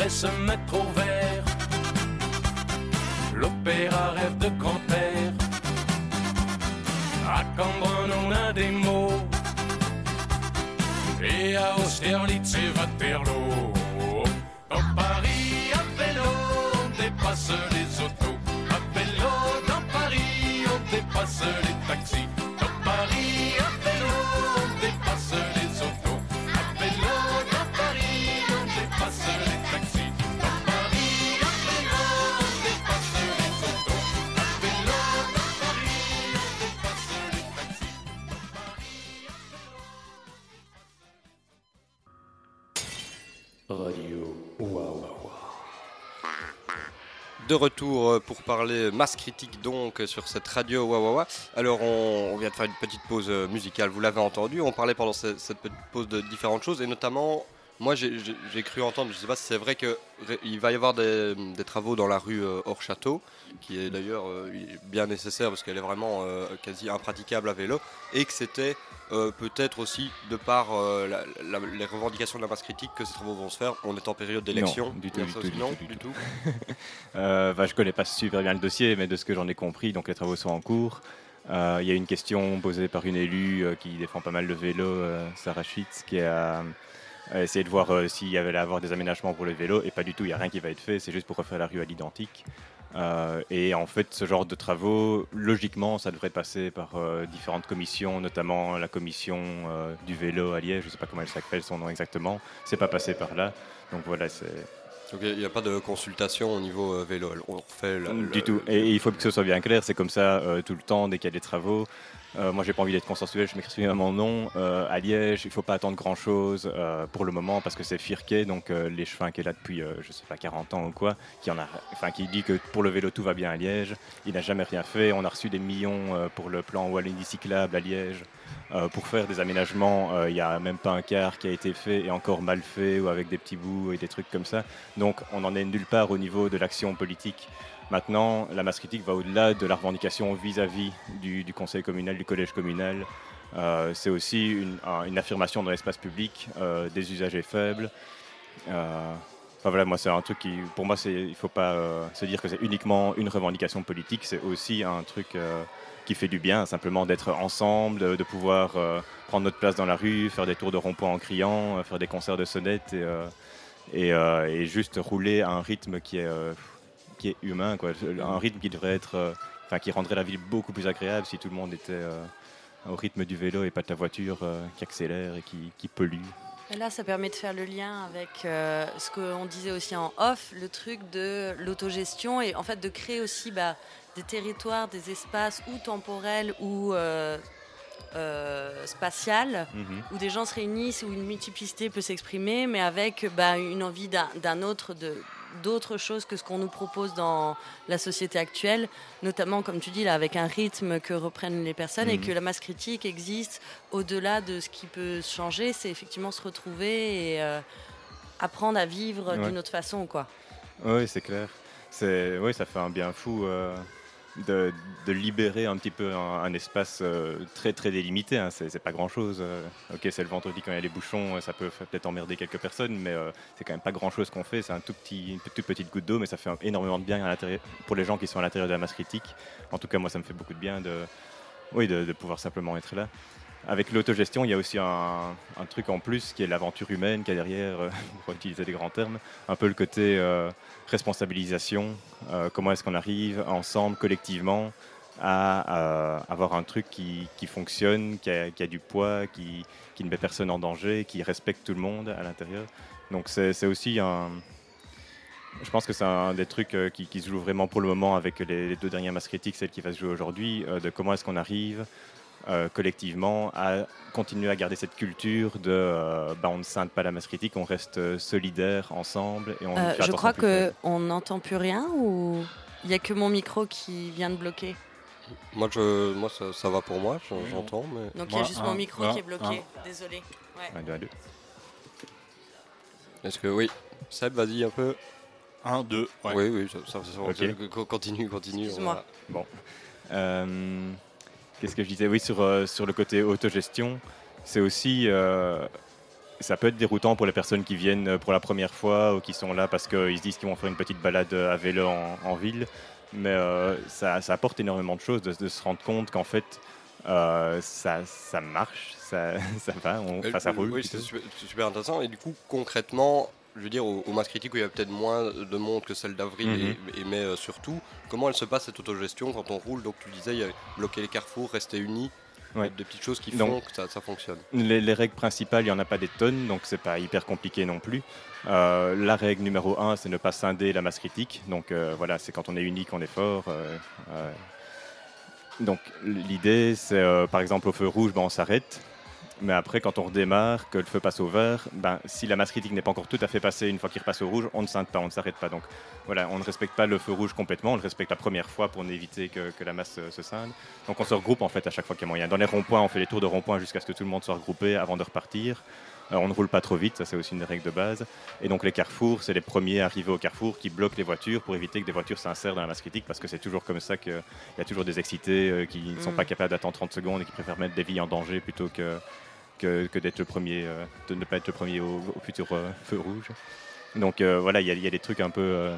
Se mettre au vert. L'opéra rêve de air. À Cambronne, on a des mots. Et à Austerlitz et Waterloo. Dans Paris, à vélo, on dépasse les autos. À vélo, dans Paris, on dépasse les taxis. De retour euh, pour parler masse critique donc sur cette radio Wawawa. Alors on, vient de faire une petite pause euh, musicale, vous l'avez entendu, on parlait pendant ce- cette petite pause de différentes choses et notamment moi j'ai- cru entendre, je sais pas si c'est vrai qu'il va y avoir des, travaux dans la rue euh, hors château, qui est d'ailleurs bien nécessaire parce qu'elle est vraiment quasi impraticable à vélo et que c'était euh, peut-être aussi de par euh, la- la- les revendications de la masse critique que ces travaux vont se faire. On est en période d'élection. du tout, du tout, du non, tout, du tout. Euh, bah, je connais pas super bien le dossier, mais de ce que j'en ai compris, donc les travaux sont en cours. Il y a une question posée par une élue qui défend pas mal le vélo, Sarah Schwitz, qui a, essayé de voir s'il y avait à avoir des aménagements pour le vélo, et pas du tout, il n'y a rien qui va être fait, c'est juste pour refaire la rue à l'identique. Euh, et en fait, ce genre de travaux, logiquement, ça devrait passer par euh, différentes commissions, notamment la commission euh, du vélo à Liège, je ne sais pas comment elle s'appelle, son nom exactement. C'est pas passé par là. Donc voilà, c'est Donc il n'y a pas de consultation au niveau vélo. On refait le, du le- tout. Et, il faut que ce soit bien clair, c'est comme ça tout le temps, dès qu'il y a des travaux. Euh, moi, j'ai pas envie d'être consensuel, je m'exprime à mon nom. Euh, à Liège, il faut pas attendre grand chose pour le moment parce que c'est Firquet, donc euh, l'échevin qui est là depuis, euh, je sais pas, 40 ans ou quoi, qui, en a, enfin, qui dit que pour le vélo tout va bien à Liège. Il n'a jamais rien fait. On a reçu des millions euh, pour le plan Wallonie cyclable à Liège. Euh, pour faire des aménagements, euh, il n'y a même pas un quart qui a été fait et encore mal fait ou avec des petits bouts et des trucs comme ça. Donc on n'en est nulle part au niveau de l'action politique. Maintenant, la masse critique va au-delà de la revendication vis-à-vis du, conseil communal, du collège communal. Euh, c'est aussi une, un- une affirmation dans l'espace public euh, des usagers faibles. Euh, enfin voilà, moi c'est un truc qui, pour moi, il ne faut pas se dire que c'est uniquement une revendication politique. C'est aussi un truc qui fait du bien, simplement d'être ensemble, de, pouvoir prendre notre place dans la rue, faire des tours de rond-point en criant, faire des concerts de sonnettes et, juste rouler à un rythme qui est qui est humain, quoi. Un rythme qui devrait être, euh, enfin, qui rendrait la ville beaucoup plus agréable si tout le monde était euh, au rythme du vélo et pas de la voiture euh, qui accélère et qui, qui pollue. Et là, ça permet de faire le lien avec euh, ce qu'on disait aussi en off, le truc de l'autogestion et en fait de créer aussi bah, des territoires, des espaces ou temporels ou euh, euh, spatial Mhm. où des gens se réunissent, où une multiplicité peut s'exprimer, mais avec bah, une envie d'un d'un autre, de- d'autre chose que ce qu'on nous propose dans la société actuelle, notamment, comme tu dis, là, avec un rythme que reprennent les personnes et Mhm. que la masse critique existe au-delà de ce qui peut changer, c'est effectivement se retrouver et euh, apprendre à vivre Ouais. d'une autre façon, quoi. Oui, c'est clair. C'est, oui, ça fait un bien fou euh, de, libérer un petit peu un, espace euh, très très délimité. Hein. C'est, pas grand chose. ok, c'est le vendredi quand il y a les bouchons, ça peut peut-être emmerder quelques personnes, mais euh, c'est quand même pas grand chose qu'on fait. C'est un tout petit, une toute petite goutte d'eau, mais ça fait énormément de bien pour les gens qui sont à l'intérieur de la masse critique. En tout cas, moi, ça me fait beaucoup de bien de, oui, de, pouvoir simplement être là. Avec l'autogestion, il y a aussi un, truc en plus qui est l'aventure humaine qui est derrière, euh, pour utiliser des grands termes, un peu le côté euh, responsabilisation, euh, comment est-ce qu'on arrive ensemble, collectivement, à, euh, avoir un truc qui, qui fonctionne, qui a, du poids, qui, qui ne met personne en danger, qui respecte tout le monde à l'intérieur. Donc c'est aussi un... Je pense que c'est un des trucs euh, qui, qui se joue vraiment pour le moment avec les, deux dernières masses critiques, celle qui va se jouer aujourd'hui, de comment est-ce qu'on arrive euh, collectivement à continuer à garder cette culture de euh, bah, on ne scinde pas la masse critique, on reste euh, solidaire ensemble et on Euh, fait je crois qu'on n'entend plus rien ou il n'y a que mon micro qui vient de bloquer? Moi, je, moi ça, ça va pour moi, je- j'entends. Mais... Donc il y a juste un, mon micro un, qui est bloqué. Désolé. Ouais. Un, deux, un, deux. Est-ce que oui Seb, vas-y un peu. 1, 2, ouais. Oui, oui, ça, ça- ça- Ok. co- continue, continue. Excuse-moi. on va- Euh, Qu'est-ce que je disais Oui, sur, euh, sur le côté autogestion, c'est aussi. euh, ça peut être déroutant pour les personnes qui viennent pour la première fois ou qui sont là parce qu'ils se disent qu'ils vont faire une petite balade à vélo en, en ville. Mais euh, ça, ça apporte énormément de choses de, de se rendre compte qu'en fait, euh, ça, ça marche, ça, ça va, on, ça Euh, roule. Oui, plutôt. c'est super, c'est super intéressant. Et du coup, concrètement, je veux dire, au, au Mass Critique, où il y a peut-être moins de monde que celle d'avril, Mhm. et, et- mais euh, surtout, comment elle se passe cette autogestion quand on roule? Donc, tu disais, il y a bloquer les carrefours, rester unis, Ouais. des petites choses qui Donc- font que ça, ça fonctionne. Les, les règles principales, il n'y en a pas des tonnes, donc c'est pas hyper compliqué non plus. Euh, la règle numéro un, c'est ne pas scinder la masse critique. Donc euh, voilà, c'est quand on est unique, on est fort. euh. Donc l'idée, c'est par exemple au feu rouge, ben, on s'arrête. Mais après, quand on redémarre, que le feu passe au vert, ben, si la masse critique n'est pas encore tout à fait passée une fois qu'il repasse au rouge, on ne scinde pas, on ne s'arrête pas. Donc voilà, on ne respecte pas le feu rouge complètement, on le respecte la première fois pour éviter que, que la masse euh, se scinde. Donc on se regroupe en fait à chaque fois qu'il y a moyen. Dans les ronds-points, on fait les tours de ronds-points jusqu'à ce que tout le monde soit regroupé avant de repartir. Euh, on ne roule pas trop vite, ça c'est aussi une règle de base. Et donc les carrefours, c'est les premiers arrivés au carrefour qui bloquent les voitures pour éviter que des voitures s'insèrent dans la masse critique parce que c'est toujours comme ça qu'il y a toujours des excités euh, qui ne sont Mm. pas capables d'attendre 30 secondes et qui préfèrent mettre des vies en danger plutôt que, que, que d'être le premier, euh, de ne pas être le premier au, au futur euh, feu rouge. Donc euh, voilà, il y, a- il y a des trucs un peu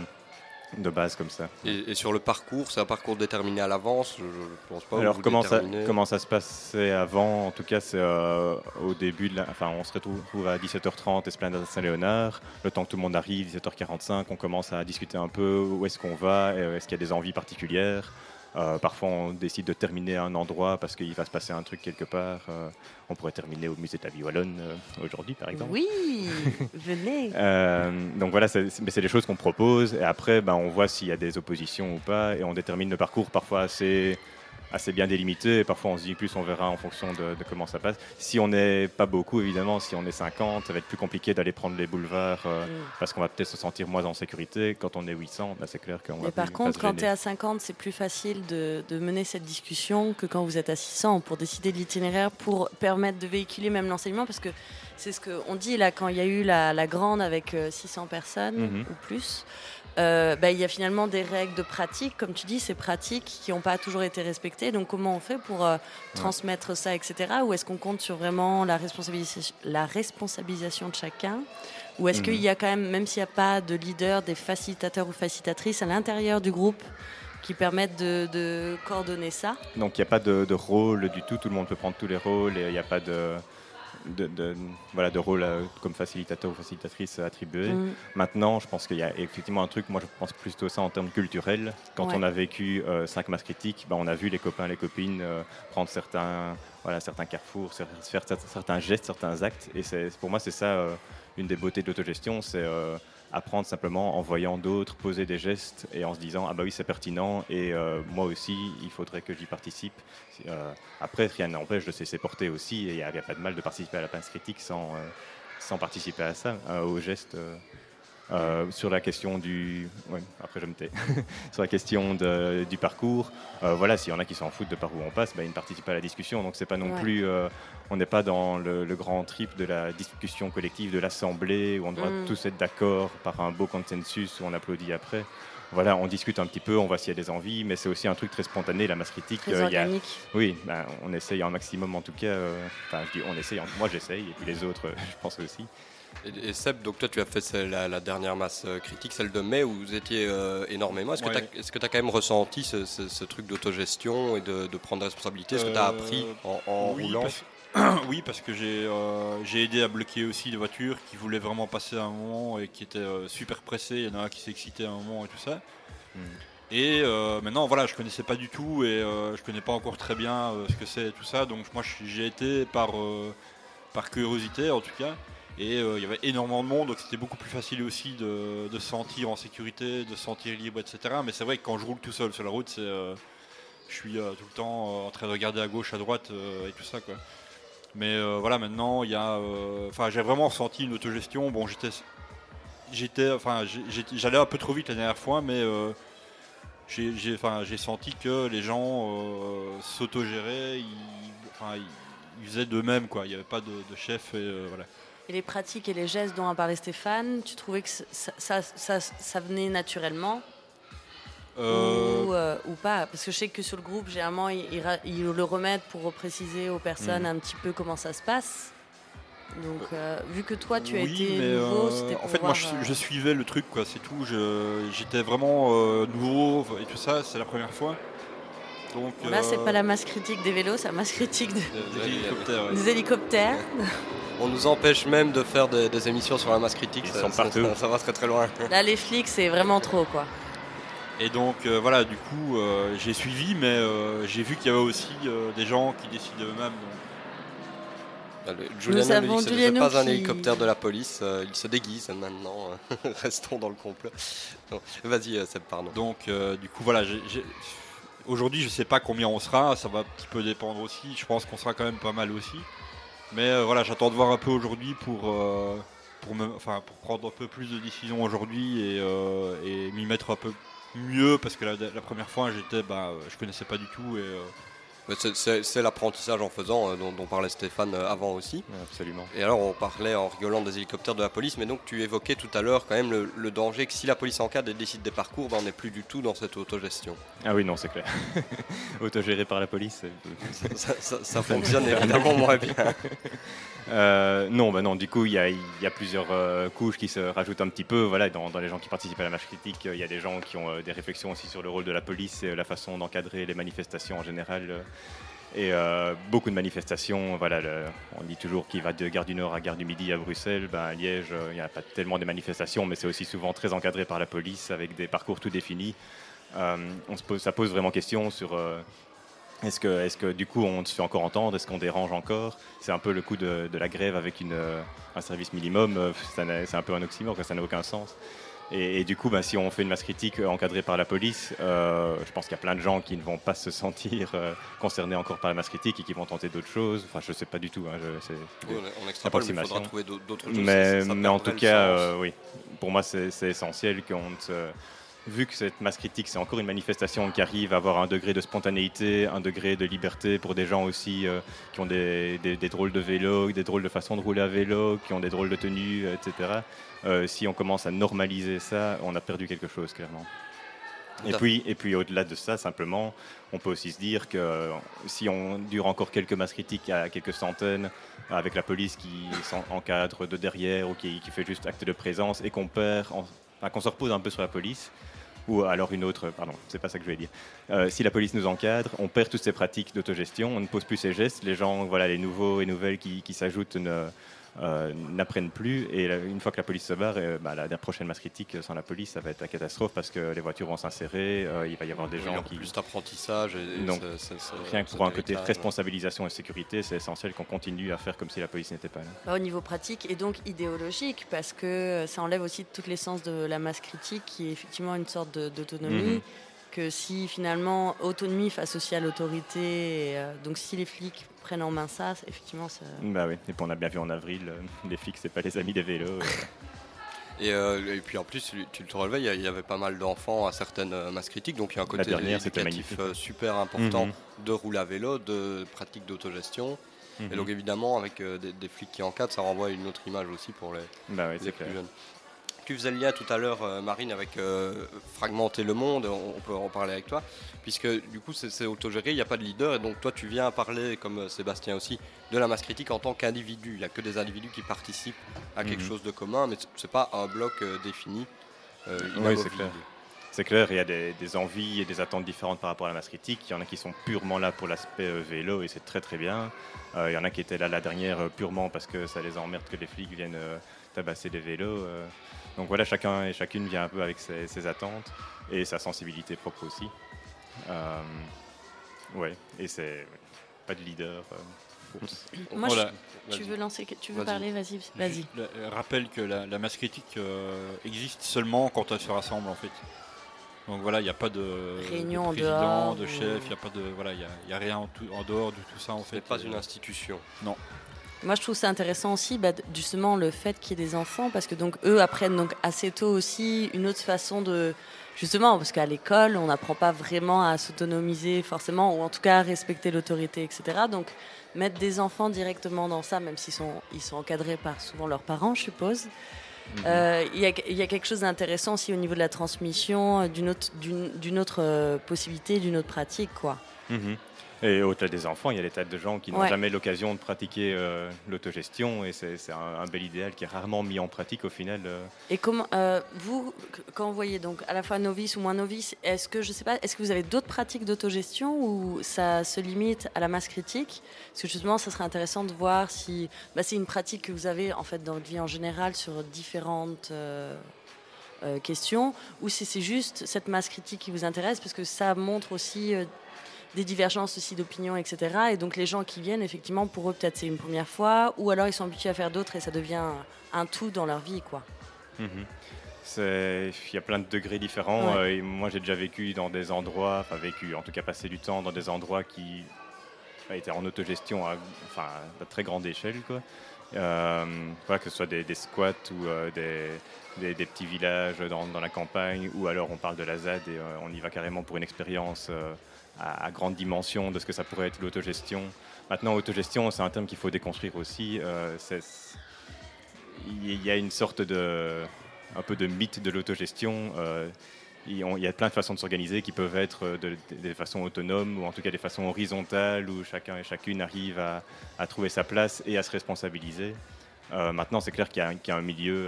de base comme ça. Et, et sur le parcours, c'est un parcours déterminé à l'avance Je ne pense pas. Alors comment ça, déterminez comment ça se passait avant? En tout cas, c'est euh, au début de la, enfin, on se retrouve à 17h30 Esplanade Saint-Léonard. Le temps que tout le monde arrive, 17h45, on commence à discuter un peu où est-ce qu'on va, est-ce qu'il y a des envies particulières? Euh, parfois, on décide de terminer à un endroit parce qu'il va se passer un truc quelque part. Euh, on pourrait terminer au musée de la vie wallonne euh, aujourd'hui, par exemple. Oui, venez. Donc voilà, mais c'est des choses qu'on propose et après ben, on voit s'il y a des oppositions ou pas et on détermine le parcours parfois assez, assez bien délimité et parfois on se dit plus on verra en fonction de, de comment ça passe. Si on n'est pas beaucoup évidemment, si on est 50, ça va être plus compliqué d'aller prendre les boulevards euh, Mm. parce qu'on va peut-être se sentir moins en sécurité. Quand on est 800, ben, c'est clair qu'on va Mais par contre, quand tu es à 50, c'est plus facile de, de mener cette discussion que quand vous êtes à 600 pour décider de l'itinéraire, pour permettre de véhiculer même l'enseignement. Parce que c'est ce qu'on dit là, quand il y a eu la, la grande avec euh, 600 personnes Mhm. ou plus, euh, bah, il y a finalement des règles de pratique, comme tu dis, ces pratiques qui n'ont pas toujours été respectées. Donc comment on fait pour euh, transmettre ça, etc. Ou est-ce qu'on compte sur vraiment la responsabilisation, la responsabilisation de chacun? Ou est-ce Mhm. qu'il y a quand même, même s'il n'y a pas de leader, des facilitateurs ou facilitatrices à l'intérieur du groupe qui permettent de, de coordonner ça? Donc il n'y a pas de, de rôle du tout, tout le monde peut prendre tous les rôles et il n'y a pas de, de, de- voilà, de rôle euh, comme facilitateur ou facilitatrice attribué. Mm. Maintenant, je pense qu'il y a effectivement un truc, moi je pense plutôt ça en termes culturels. Quand Ouais. on a vécu euh, cinq masses critiques, ben, on a vu les copains, les copines euh, prendre certains, voilà, certains carrefours, faire cer- certains gestes, certains actes. Et c'est- pour moi, c'est ça euh, une des beautés de l'autogestion, c'est euh, apprendre simplement en voyant d'autres poser des gestes et en se disant ah bah oui c'est pertinent et euh, moi aussi il faudrait que j'y participe. Euh, après rien n'empêche de se laisser porter aussi et il n'y a, pas de mal de participer à la pince critique sans, euh, sans participer à ça, aux gestes. sur la question du. ouais, après, je me tais. sur la question de- du parcours, voilà, s'il y en a qui s'en foutent de par où on passe, ben, ils ne participent pas à la discussion. Donc, c'est pas non Ouais. plus. On n'est pas dans le, le grand trip de la discussion collective, de l'assemblée, où on doit Mm. tous être d'accord par un beau consensus, où on applaudit après. Voilà, on discute un petit peu, on voit s'il y a des envies, mais c'est aussi un truc très spontané, la masse critique. Très euh, il y a- organique. oui, ben, on essaye un maximum en tout cas. euh, Enfin, je dis on essaye, moi j'essaye, et puis les autres, euh, je pense aussi. Et, et Seb, donc toi tu as fait la, la dernière masse euh, critique, celle de mai, où vous étiez euh, énormément. Est-ce que Ouais. tu as, quand même ressenti ce, ce- ce truc d'autogestion et de, de prendre des responsabilités Est-ce que tu as appris en, en oui, roulant? parce... oui, parce que j'ai euh, j'ai aidé à bloquer aussi des voitures qui voulaient vraiment passer à un moment et qui étaient euh, super pressées. Il y en a un qui s'est excité à un moment et tout ça. Hmm. Et euh, maintenant, voilà, je connaissais pas du tout et je connais pas encore très bien ce que c'est et tout ça. Donc moi, j'ai été par, par curiosité en tout cas. Et il y avait énormément de monde, donc c'était beaucoup plus facile aussi de, de se sentir en sécurité, de se sentir libre, etc. Mais c'est vrai que quand je roule tout seul sur la route, c'est, je suis euh, tout le temps euh, en train de regarder à gauche, à droite euh, et tout ça. Quoi. Mais euh, voilà, maintenant, il y a. euh, Enfin, j'ai vraiment ressenti une autogestion. Bon, j'étais. J'étais. Enfin, j'allais un peu trop vite la dernière fois, mais. euh, j'ai senti que les gens s'autogéraient, ils, ils, faisaient d'eux-mêmes, quoi. Il n'y avait pas de, chef, et voilà. Et les pratiques et les gestes dont a parlé Stéphane, tu trouvais que ça, ça, ça venait naturellement? Euh, ou, euh, ou pas Parce que je sais que sur le groupe, généralement, ils, ils le remettent pour préciser aux personnes Mhm. un petit peu comment ça se passe. Donc, euh, vu que toi, tu as été mais, nouveau, euh, pour en fait, moi, je, je suivais le truc, quoi. C'est tout. Je- J'étais vraiment euh, nouveau et tout ça. C'est la première fois. Donc. là, c'est pas la masse critique des vélos, c'est la masse critique de- des hélicoptères, ouais. des hélicoptères. On nous empêche même de faire des, des émissions sur la masse critique. Ils ça, sont ça- partout. ça- ça va très très loin. Là, les flics, c'est vraiment trop, quoi. Et donc euh, voilà, du coup, euh, j'ai suivi, mais euh, j'ai vu qu'il y avait aussi euh, des gens qui décidaient eux-mêmes. donc. Que ce n'est pas un hélicoptère de la police, euh, il se déguise maintenant. Restons dans le complot. Vas-y, euh, Seb, pardon. Donc, euh, du coup, voilà. Aujourd'hui, je sais pas combien on sera. Ça va un petit peu dépendre aussi. Je pense qu'on sera quand même pas mal aussi. Mais euh, voilà, j'attends de voir un peu aujourd'hui pour, euh, pour, me, enfin, pour prendre un peu plus de décisions aujourd'hui et, euh, et m'y mettre un peu mieux parce que la, première fois j'étais, bah, je connaissais pas du tout et euh, c'est- l'apprentissage en faisant, euh, dont, dont parlait Stéphane euh, avant aussi. Absolument. Et alors, on parlait en rigolant des hélicoptères de la police, mais donc tu évoquais tout à l'heure quand même le, le danger que si la police encadre et décide des parcours, ben, on n'est plus du tout dans cette autogestion. Ah oui, non, c'est clair. Autogéré par la police. Ça, ça- ça fonctionne évidemment moins bien. Euh, non, bah non, du coup, il y a, il y a plusieurs euh, couches qui se rajoutent un petit peu. Voilà, dans, dans les gens qui participent à la marche critique, euh, il y a des gens qui ont des réflexions aussi sur le rôle de la police et la façon d'encadrer les manifestations en général. Et euh, beaucoup de manifestations. Voilà, on dit toujours qu'il va de Gare du Nord à Gare du Midi à Bruxelles. Ben, à Liège, euh, il n'y a pas tellement de manifestations, mais c'est aussi souvent très encadré par la police avec des parcours tout définis. Euh, ça pose vraiment question sur est-ce que, est que du coup on se fait encore entendre, est-ce qu'on dérange encore? C'est un peu le coup de, la grève avec un service minimum, c'est un peu un oxymore, ça n'a aucun sens. Et, et du coup, ben, si on fait une masse critique euh, encadrée par la police, euh, je pense qu'il y a plein de gens qui ne vont pas se sentir euh, concernés encore par la masse critique et qui vont tenter d'autres choses. Enfin, je sais pas du tout. hein, c'est- Oui, on, on faudra trouver d'autres choses. mais, ça- ça mais en tout cas, euh, oui. Pour moi, c'est essentiel qu'on se- Vu que cette masse critique, c'est encore une manifestation qui arrive à avoir un degré de spontanéité, un degré de liberté pour des gens aussi euh, qui ont des, des- drôles de vélo, des drôles de façon de rouler à vélo, qui ont des drôles de tenues, euh, etc. Euh, si on commence à normaliser ça, on a perdu quelque chose, clairement. Et puis, et puis au-delà de ça, simplement, on peut aussi se dire que si on dure encore quelques masses critiques à quelques centaines, avec la police qui s'en- encadre de derrière ou qui, fait juste acte de présence et qu'on perd, qu'on se repose un peu sur la police, ou alors une autre, pardon, c'est pas ça que je voulais dire. Euh, si la police nous encadre, on perd toutes ces pratiques d'autogestion, on ne pose plus ces gestes, les gens, voilà, les nouveaux et nouvelles qui, qui s'ajoutent ne- euh, n'apprennent plus. Et une fois que la police se barre, euh, bah, la, la prochaine masse critique sans la police, ça va être la catastrophe parce que les voitures vont s'insérer, euh, il va y avoir des Oui, gens il y aura qui. plus d'apprentissage. et- et Donc, ça- ça- ça- Rien que pour un côté responsabilisation et sécurité, c'est essentiel qu'on continue à faire comme si la police n'était pas là. Bah, au niveau pratique et donc idéologique, parce que ça enlève aussi tout l'essence de la masse critique, qui est effectivement une sorte de- d'autonomie. Mhm. Que si finalement autonomie face aussi à l'autorité, et, euh, donc si les flics prennent en main ça, effectivement, ça. Bah oui, et puis on a bien vu en avril, euh, les flics, c'est pas les amis des vélos. euh. Et, euh, et puis en plus, tu te relevais, il y a- il y avait pas mal d'enfants à certaines masses critiques, donc il y a un côté dernière, c'était éducatif magnifique. super important Mhm. de rouler à vélo, de pratique d'autogestion. Mhm. Et donc évidemment, avec euh, des, des flics qui encadrent, ça renvoie à une autre image aussi pour les, Bah oui, les plus clair. jeunes. Tu faisais le lien tout à l'heure, euh, Marine, avec euh, fragmenter le monde, on, on peut en parler avec toi, puisque du coup c'est autogéré, il n'y a pas de leader, et donc toi tu viens parler, comme euh, Sébastien aussi, de la masse critique en tant qu'individu. Il n'y a que des individus qui participent à quelque Mhm. chose de commun, mais ce n'est pas un bloc euh, défini. euh, Oui, c'est clair. C'est clair, il y a des, des envies et des attentes différentes par rapport à la masse critique. Il y en a qui sont purement là pour l'aspect euh, vélo et c'est très très bien. Il y en a qui étaient là la dernière purement parce que ça les emmerde que les flics viennent tabasser des vélos. Donc voilà, chacun et chacune vient un peu avec ses, ses attentes et sa sensibilité propre aussi. Euh, ouais, et c'est pas de leader. euh. Moi, Voilà. je- tu veux lancer, tu veux parler, vas-y, vas-y. Euh, rappelle que la, la masse critique euh, existe seulement quand elle se rassemble en fait. Donc voilà, il n'y a pas de, Réunion de en président, dehors, de ou- chef, il n'y a pas de voilà, il y a, il y a rien en, tout- en dehors de tout ça en Ce fait. n'est pas une institution. Moi, je trouve ça intéressant aussi, bah, justement, le fait qu'il y ait des enfants, parce que donc eux apprennent donc assez tôt aussi une autre façon de, justement, parce qu'à l'école, on n'apprend pas vraiment à s'autonomiser forcément, ou en tout cas à respecter l'autorité, etc. Donc mettre des enfants directement dans ça, même s'ils sont, ils sont encadrés par souvent leurs parents, je suppose. Euh, Il y, a, il y a quelque chose d'intéressant aussi au niveau de la transmission, euh, d'une autre, d'une, d'une autre euh, possibilité, d'une autre pratique, quoi. Mhm. Et au-delà des enfants, il y a des tas de gens qui n'ont Ouais. jamais l'occasion de pratiquer euh, l'autogestion et c'est un, un bel idéal qui est rarement mis en pratique au final. euh. Et comment euh, vous, qu- quand vous voyez donc à la fois novice ou moins novice, est-ce que je sais pas, est-ce que vous avez d'autres pratiques d'autogestion ou ça se limite à la masse critique? Parce que justement, ça serait intéressant de voir si bah, c'est une pratique que vous avez en fait dans votre vie en général sur différentes euh, questions, ou si c'est juste cette masse critique qui vous intéresse, parce que ça montre aussi euh, des divergences aussi d'opinion, etc. Et donc les gens qui viennent, effectivement, pour eux peut-être c'est une première fois, ou alors ils sont habitués à faire d'autres et ça devient un tout dans leur vie, quoi. Mhm. Il y a plein de degrés différents. Ouais. euh, et moi, j'ai déjà vécu dans des endroits, enfin vécu, en tout cas passé du temps dans des endroits qui été en autogestion à, enfin, à très grande échelle. Quoi. Euh, voilà, que ce soit des, des squats ou euh, des, des, des petits villages dans, dans la campagne, ou alors on parle de la ZAD et on y va carrément pour une expérience à, grande dimension de ce que ça pourrait être l'autogestion. Maintenant, autogestion, c'est un terme qu'il faut déconstruire aussi. Euh, il y a une sorte de, un peu de mythe de l'autogestion. Euh, il y a plein de façons de s'organiser qui peuvent être de- de- des façons autonomes ou en tout cas des façons horizontales où chacun et chacune arrive à, trouver sa place et à se responsabiliser. Euh, maintenant, c'est clair qu'il y a un milieu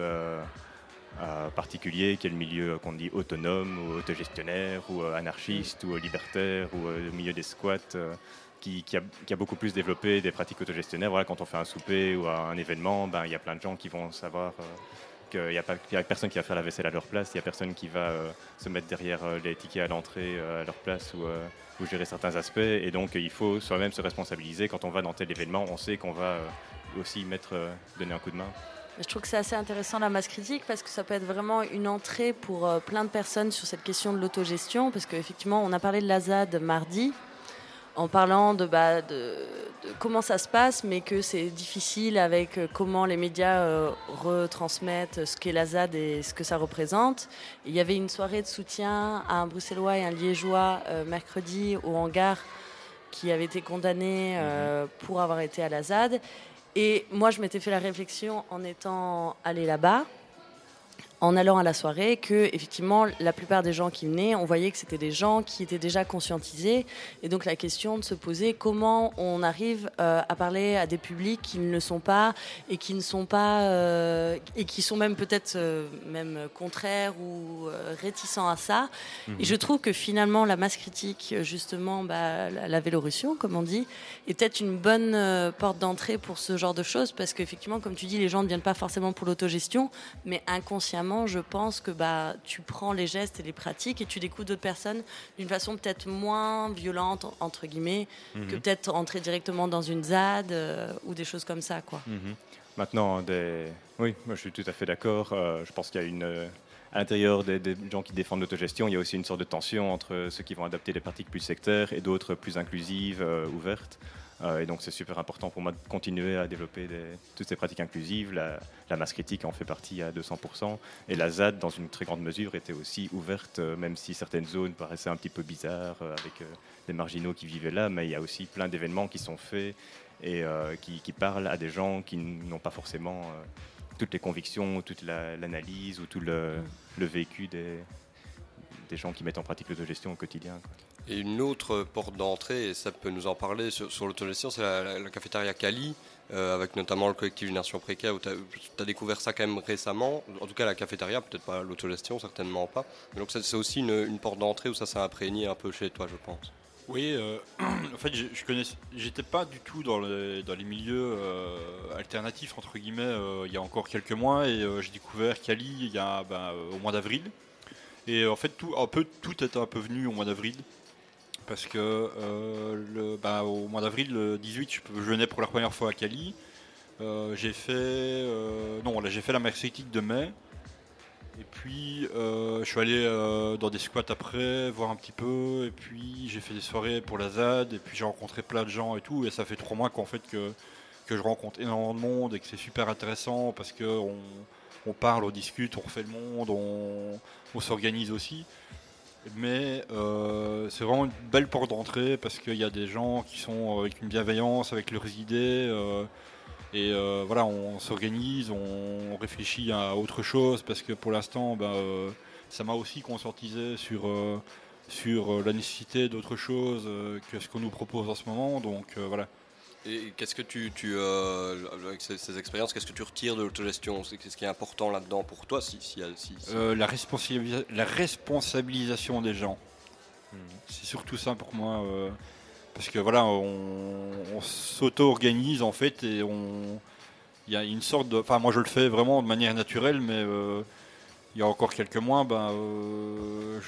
euh, particulier, qui est le milieu qu'on dit autonome ou autogestionnaire ou euh, anarchiste ou euh, libertaire ou le milieu des squats. qui, a, beaucoup plus développé des pratiques autogestionnaires. Quand on fait un souper ou un événement, ben, il y a plein de gens qui vont savoir qu'il n'y a, personne qui va faire la vaisselle à leur place, il n'y a personne qui va se mettre derrière les tickets à l'entrée à leur place ou, ou gérer certains aspects. Et donc, il faut soi-même se responsabiliser. Quand on va dans tel événement, on sait qu'on va aussi mettre, donner un coup de main. Je trouve que c'est assez intéressant la masse critique parce que ça peut être vraiment une entrée pour euh, plein de personnes sur cette question de l'autogestion parce qu'effectivement on a parlé de la ZAD mardi en parlant de, bah, de, de comment ça se passe mais que c'est difficile avec euh, comment les médias euh, retransmettent ce qu'est la ZAD et ce que ça représente. Il y avait une soirée de soutien à un Bruxellois et un Liégeois euh, mercredi au hangar qui avaient été condamnés euh, pour avoir été à la ZAD. Et moi, je m'étais fait la réflexion en étant allé là-bas, en allant à la soirée, que effectivement, la plupart des gens qui venaient, on voyait que c'était des gens qui étaient déjà conscientisés. Et donc, la question de se poser comment on arrive euh, à parler à des publics qui ne le sont pas et qui ne sont pas euh, et qui sont même peut-être euh, même contraires ou réticents à ça. Et je trouve que finalement, la masse critique, justement, bah, la, Vélorussion, comme on dit, est peut-être une bonne porte d'entrée pour ce genre de choses parce qu'effectivement, comme tu dis, les gens ne viennent pas forcément pour l'autogestion, mais inconsciemment, je pense que bah, tu prends les gestes et les pratiques et tu découvres d'autres personnes d'une façon peut-être moins violente, entre guillemets, que peut-être entrer directement dans une ZAD euh, ou des choses comme ça. Quoi. Mhm. Maintenant, des... oui, moi je suis tout à fait d'accord. Euh, je pense qu'il y a une. euh, à l'intérieur des, des gens qui défendent l'autogestion, il y a aussi une sorte de tension entre ceux qui vont adapter des pratiques plus sectaires et d'autres plus inclusives, euh, ouvertes. Euh, et donc c'est super important pour moi de continuer à développer toutes ces pratiques inclusives. La, masse critique en fait partie à 200%. Et la ZAD, dans une très grande mesure, était aussi ouverte, euh, même si certaines zones paraissaient un petit peu bizarres, euh, avec des marginaux qui vivaient là. Mais il y a aussi plein d'événements qui sont faits et qui, parlent à des gens qui n'ont pas forcément toutes les convictions, toute la- l'analyse ou tout le, vécu des, gens qui mettent en pratique l'autogestion au quotidien. Et une autre porte d'entrée, et ça peut nous en parler sur, l'autogestion, c'est la, cafétéria Cali, euh, avec notamment le collectif Génération Précaire, où tu as, découvert ça quand même récemment. En tout cas, la cafétéria, peut-être pas l'autogestion, certainement pas. Donc, c'est aussi une, porte d'entrée où ça s'est imprégné un peu chez toi, je pense. Oui, euh, en fait, je, je connais, j'étais pas du tout dans les, dans les milieux euh, alternatifs entre guillemets il y a encore quelques mois et j'ai découvert Cali il y a ben, au mois d'avril. Et en fait, un peu, tout est un peu venu au mois d'avril parce que euh, ben, au mois d'avril le 18, je, venais pour la première fois à Cali. Euh, j'ai fait, euh, non, là j'ai fait la masse critique de mai. Et puis, euh, je suis allé dans des squats après, voir un petit peu. Et puis, j'ai fait des soirées pour la ZAD. Et puis, j'ai rencontré plein de gens et tout. Et ça fait trois mois qu'en fait, que, que je rencontre énormément de monde et que c'est super intéressant parce qu'on on parle, on discute, on refait le monde, on, on s'organise aussi. Mais euh, c'est vraiment une belle porte d'entrée parce qu'il y a des gens qui sont avec une bienveillance, avec leurs idées. euh, et euh, voilà, on s'organise, on réfléchit à autre chose parce que pour l'instant, ben, euh, ça m'a aussi conscientisé sur, euh, sur euh, la nécessité d'autre chose euh, que ce qu'on nous propose en ce moment. Donc euh, voilà. Et qu'est-ce que tu, tu euh, avec ces, ces expériences, qu'est-ce que tu retires de l'autogestion? C'est qu'est-ce qui est important là-dedans pour toi si, si, si- si- Euh, la, la responsabilisation des gens. C'est surtout ça pour moi. euh, parce que voilà, on, on s'auto-organise en fait et on. Il y a une sorte de. Enfin, moi je le fais vraiment de manière naturelle, mais il y a encore quelques mois, ben,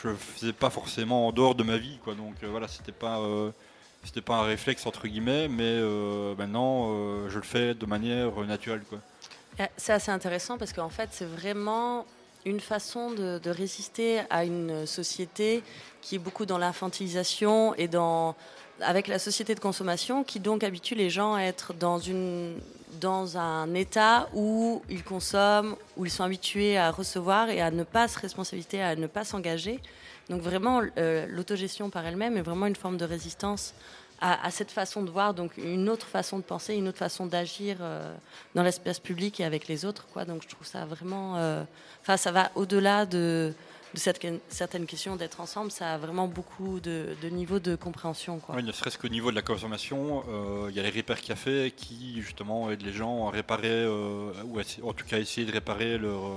je faisais pas forcément en dehors de ma vie, quoi. Donc voilà, c'était pas. C'était pas un réflexe entre guillemets, mais euh, maintenant euh, je le fais de manière naturelle. Euh, C'est assez intéressant parce qu'en fait, c'est vraiment une façon de, de résister à une société qui est beaucoup dans l'infantilisation et dans avec la société de consommation qui donc habitue les gens à être dans, une, dans un état où ils consomment, où ils sont habitués à recevoir et à ne pas se responsabiliser, à ne pas s'engager. Donc vraiment, euh, l'autogestion par elle-même est vraiment une forme de résistance à, cette façon de voir, donc une autre façon de penser, une autre façon d'agir euh, dans l'espace public et avec les autres. Donc je trouve ça vraiment... euh, Enfin, ça va au-delà de, cette, certaines questions d'être ensemble. Ça a vraiment beaucoup de, niveaux de compréhension. Quoi. Oui, ne serait-ce qu'au niveau de la consommation, il y a les Repair Café qui justement aident les gens à réparer, ou en tout cas essayer de réparer leur,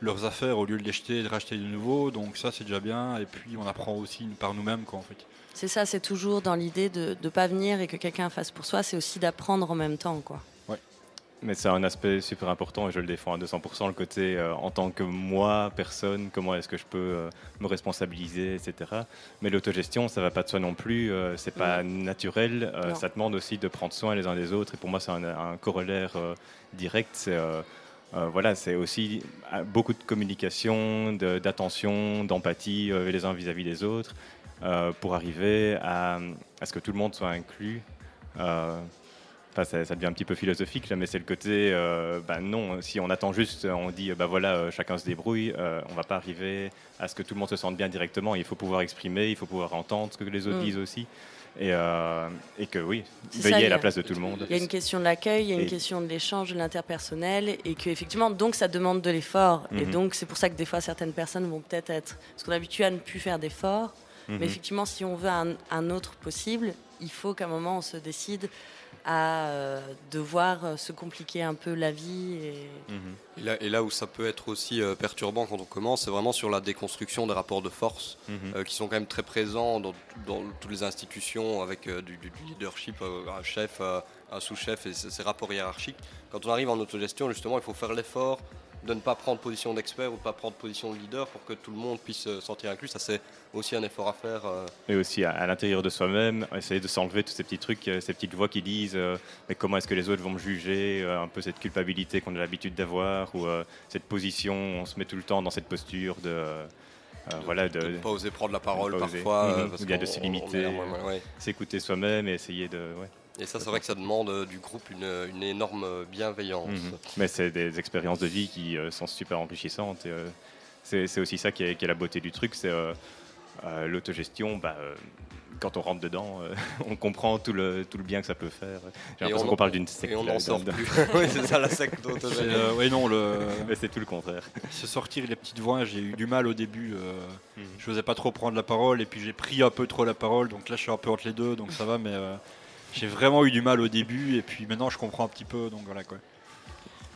leurs affaires au lieu de les jeter et de racheter de nouveau. Donc ça c'est déjà bien. Et puis on apprend aussi par nous-mêmes quoi en fait. C'est ça, c'est toujours dans l'idée de ne pas venir et que quelqu'un fasse pour soi, c'est aussi d'apprendre en même temps. Quoi. Mais c'est un aspect super important et je le défends à 200%, le côté euh, en tant que moi, personne, comment est-ce que je peux euh, me responsabiliser, etc. Mais l'autogestion, ça va pas de soi non plus, euh, c'est pas naturel, euh, ça demande aussi de prendre soin les uns des autres et pour moi c'est un, un corollaire euh, direct, c'est euh, voilà, c'est aussi euh, beaucoup de communication, de- d'attention, d'empathie euh, les uns vis-à-vis des autres euh, pour arriver à, à ce que tout le monde soit inclus. Enfin, ça, ça devient un petit peu philosophique là, mais c'est le côté, bah non, si on attend juste, on dit, bah voilà, chacun se débrouille, on va pas arriver à ce que tout le monde se sente bien directement. Il faut pouvoir exprimer, il faut pouvoir entendre ce que les autres Mm. disent aussi, et, euh, et que oui, il à la place de tout le monde. Il y a une question de l'accueil, il y a une Et- question de l'échange, de l'interpersonnel, et que effectivement, donc ça demande de l'effort. Et Mhm. donc c'est pour ça que des fois certaines personnes vont peut-être être, parce qu'on est habitué à ne plus faire d'efforts. Mhm. Mais effectivement, si on veut un, un autre possible, il faut qu'à un moment on se décide à euh, devoir euh, se compliquer un peu la vie. Et... Mhm. Et là, et là où ça peut être aussi euh, perturbant quand on commence, c'est vraiment sur la déconstruction des rapports de force Mhm. euh, qui sont quand même très présents dans, dans toutes les institutions avec euh, du, leadership, euh, un chef, euh, un sous-chef et ces, ces rapports hiérarchiques. Quand on arrive en autogestion, justement, il faut faire l'effort de ne pas prendre position d'expert ou de ne pas prendre position de leader pour que tout le monde puisse se sentir inclus. Ça, c'est aussi un effort à faire. euh, Et aussi à, à l'intérieur de soi-même, essayer de s'enlever tous ces petits trucs, euh, ces petites voix qui disent euh, mais comment est-ce que les autres vont me juger, un peu cette culpabilité qu'on a l'habitude d'avoir, ou euh, cette position, on se met tout le temps dans cette posture de. euh, euh, voilà, de de ne pas oser prendre la parole de parfois. Mhm. euh, parce bien de se limiter. ouais, ouais, s'écouter soi-même et essayer de. ouais. Et ça, c'est vrai que ça demande euh, du groupe une, une énorme bienveillance. Mhm. Mais c'est des expériences de vie qui euh, sont super enrichissantes. et, euh, c'est c'est aussi ça qui est, qui est la beauté du truc, c'est euh, euh, l'autogestion. Bah, euh, quand on rentre dedans, euh, on comprend tout le, tout le bien que ça peut faire. J'ai l'impression on- qu'on parle d'une secte. Et on n'en sort plus. oui, c'est ça la secte d'autogestion. euh, ouais, non, le, Mais c'est tout le contraire. se sortir les petites voix, j'ai eu du mal au début. euh, Mhm. Je n'osais pas trop prendre la parole et puis j'ai pris un peu trop la parole. Donc là, je suis un peu entre les deux, donc ça va. Mais euh, j'ai vraiment eu du mal au début et puis maintenant, je comprends un petit peu. Donc voilà quoi.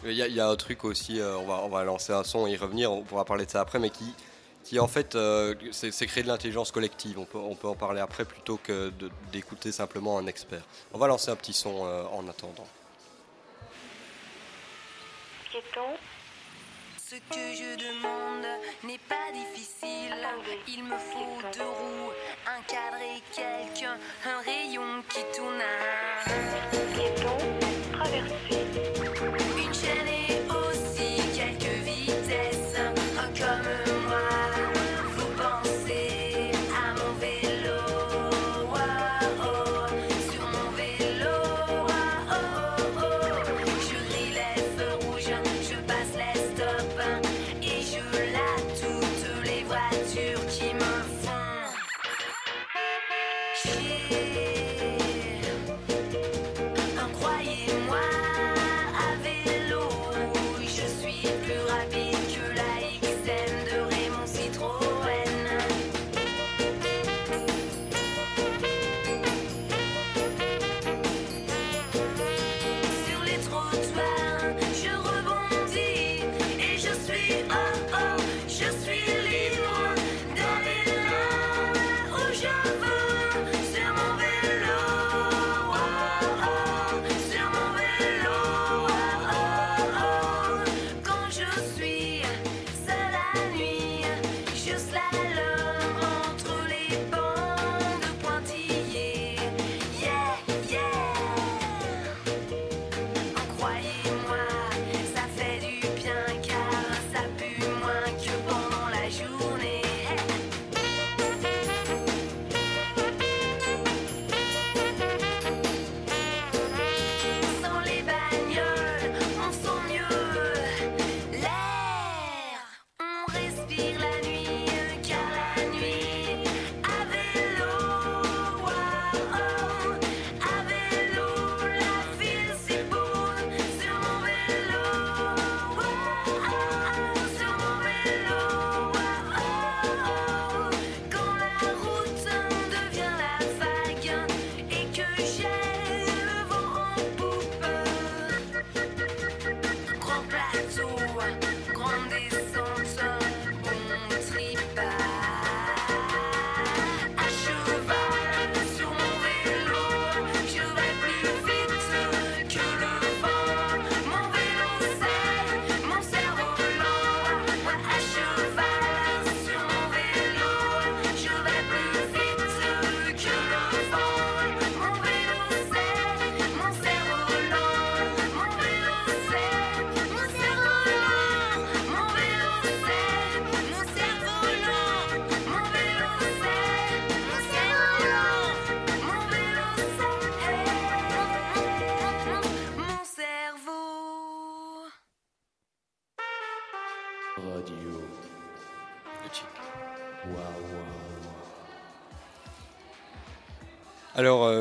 Il y, a- il y a un truc aussi, euh, on, va, on va lancer un son et y revenir, on pourra parler de ça après, mais qui, qui en fait, euh, c'est créer de l'intelligence collective. On peut, on peut en parler après plutôt que d'écouter simplement un expert. On va lancer un petit son euh, en attendant. Ce que je demande n'est pas difficile. Il me faut deux roues, un cadre et quelqu'un, un rayon qui tourne à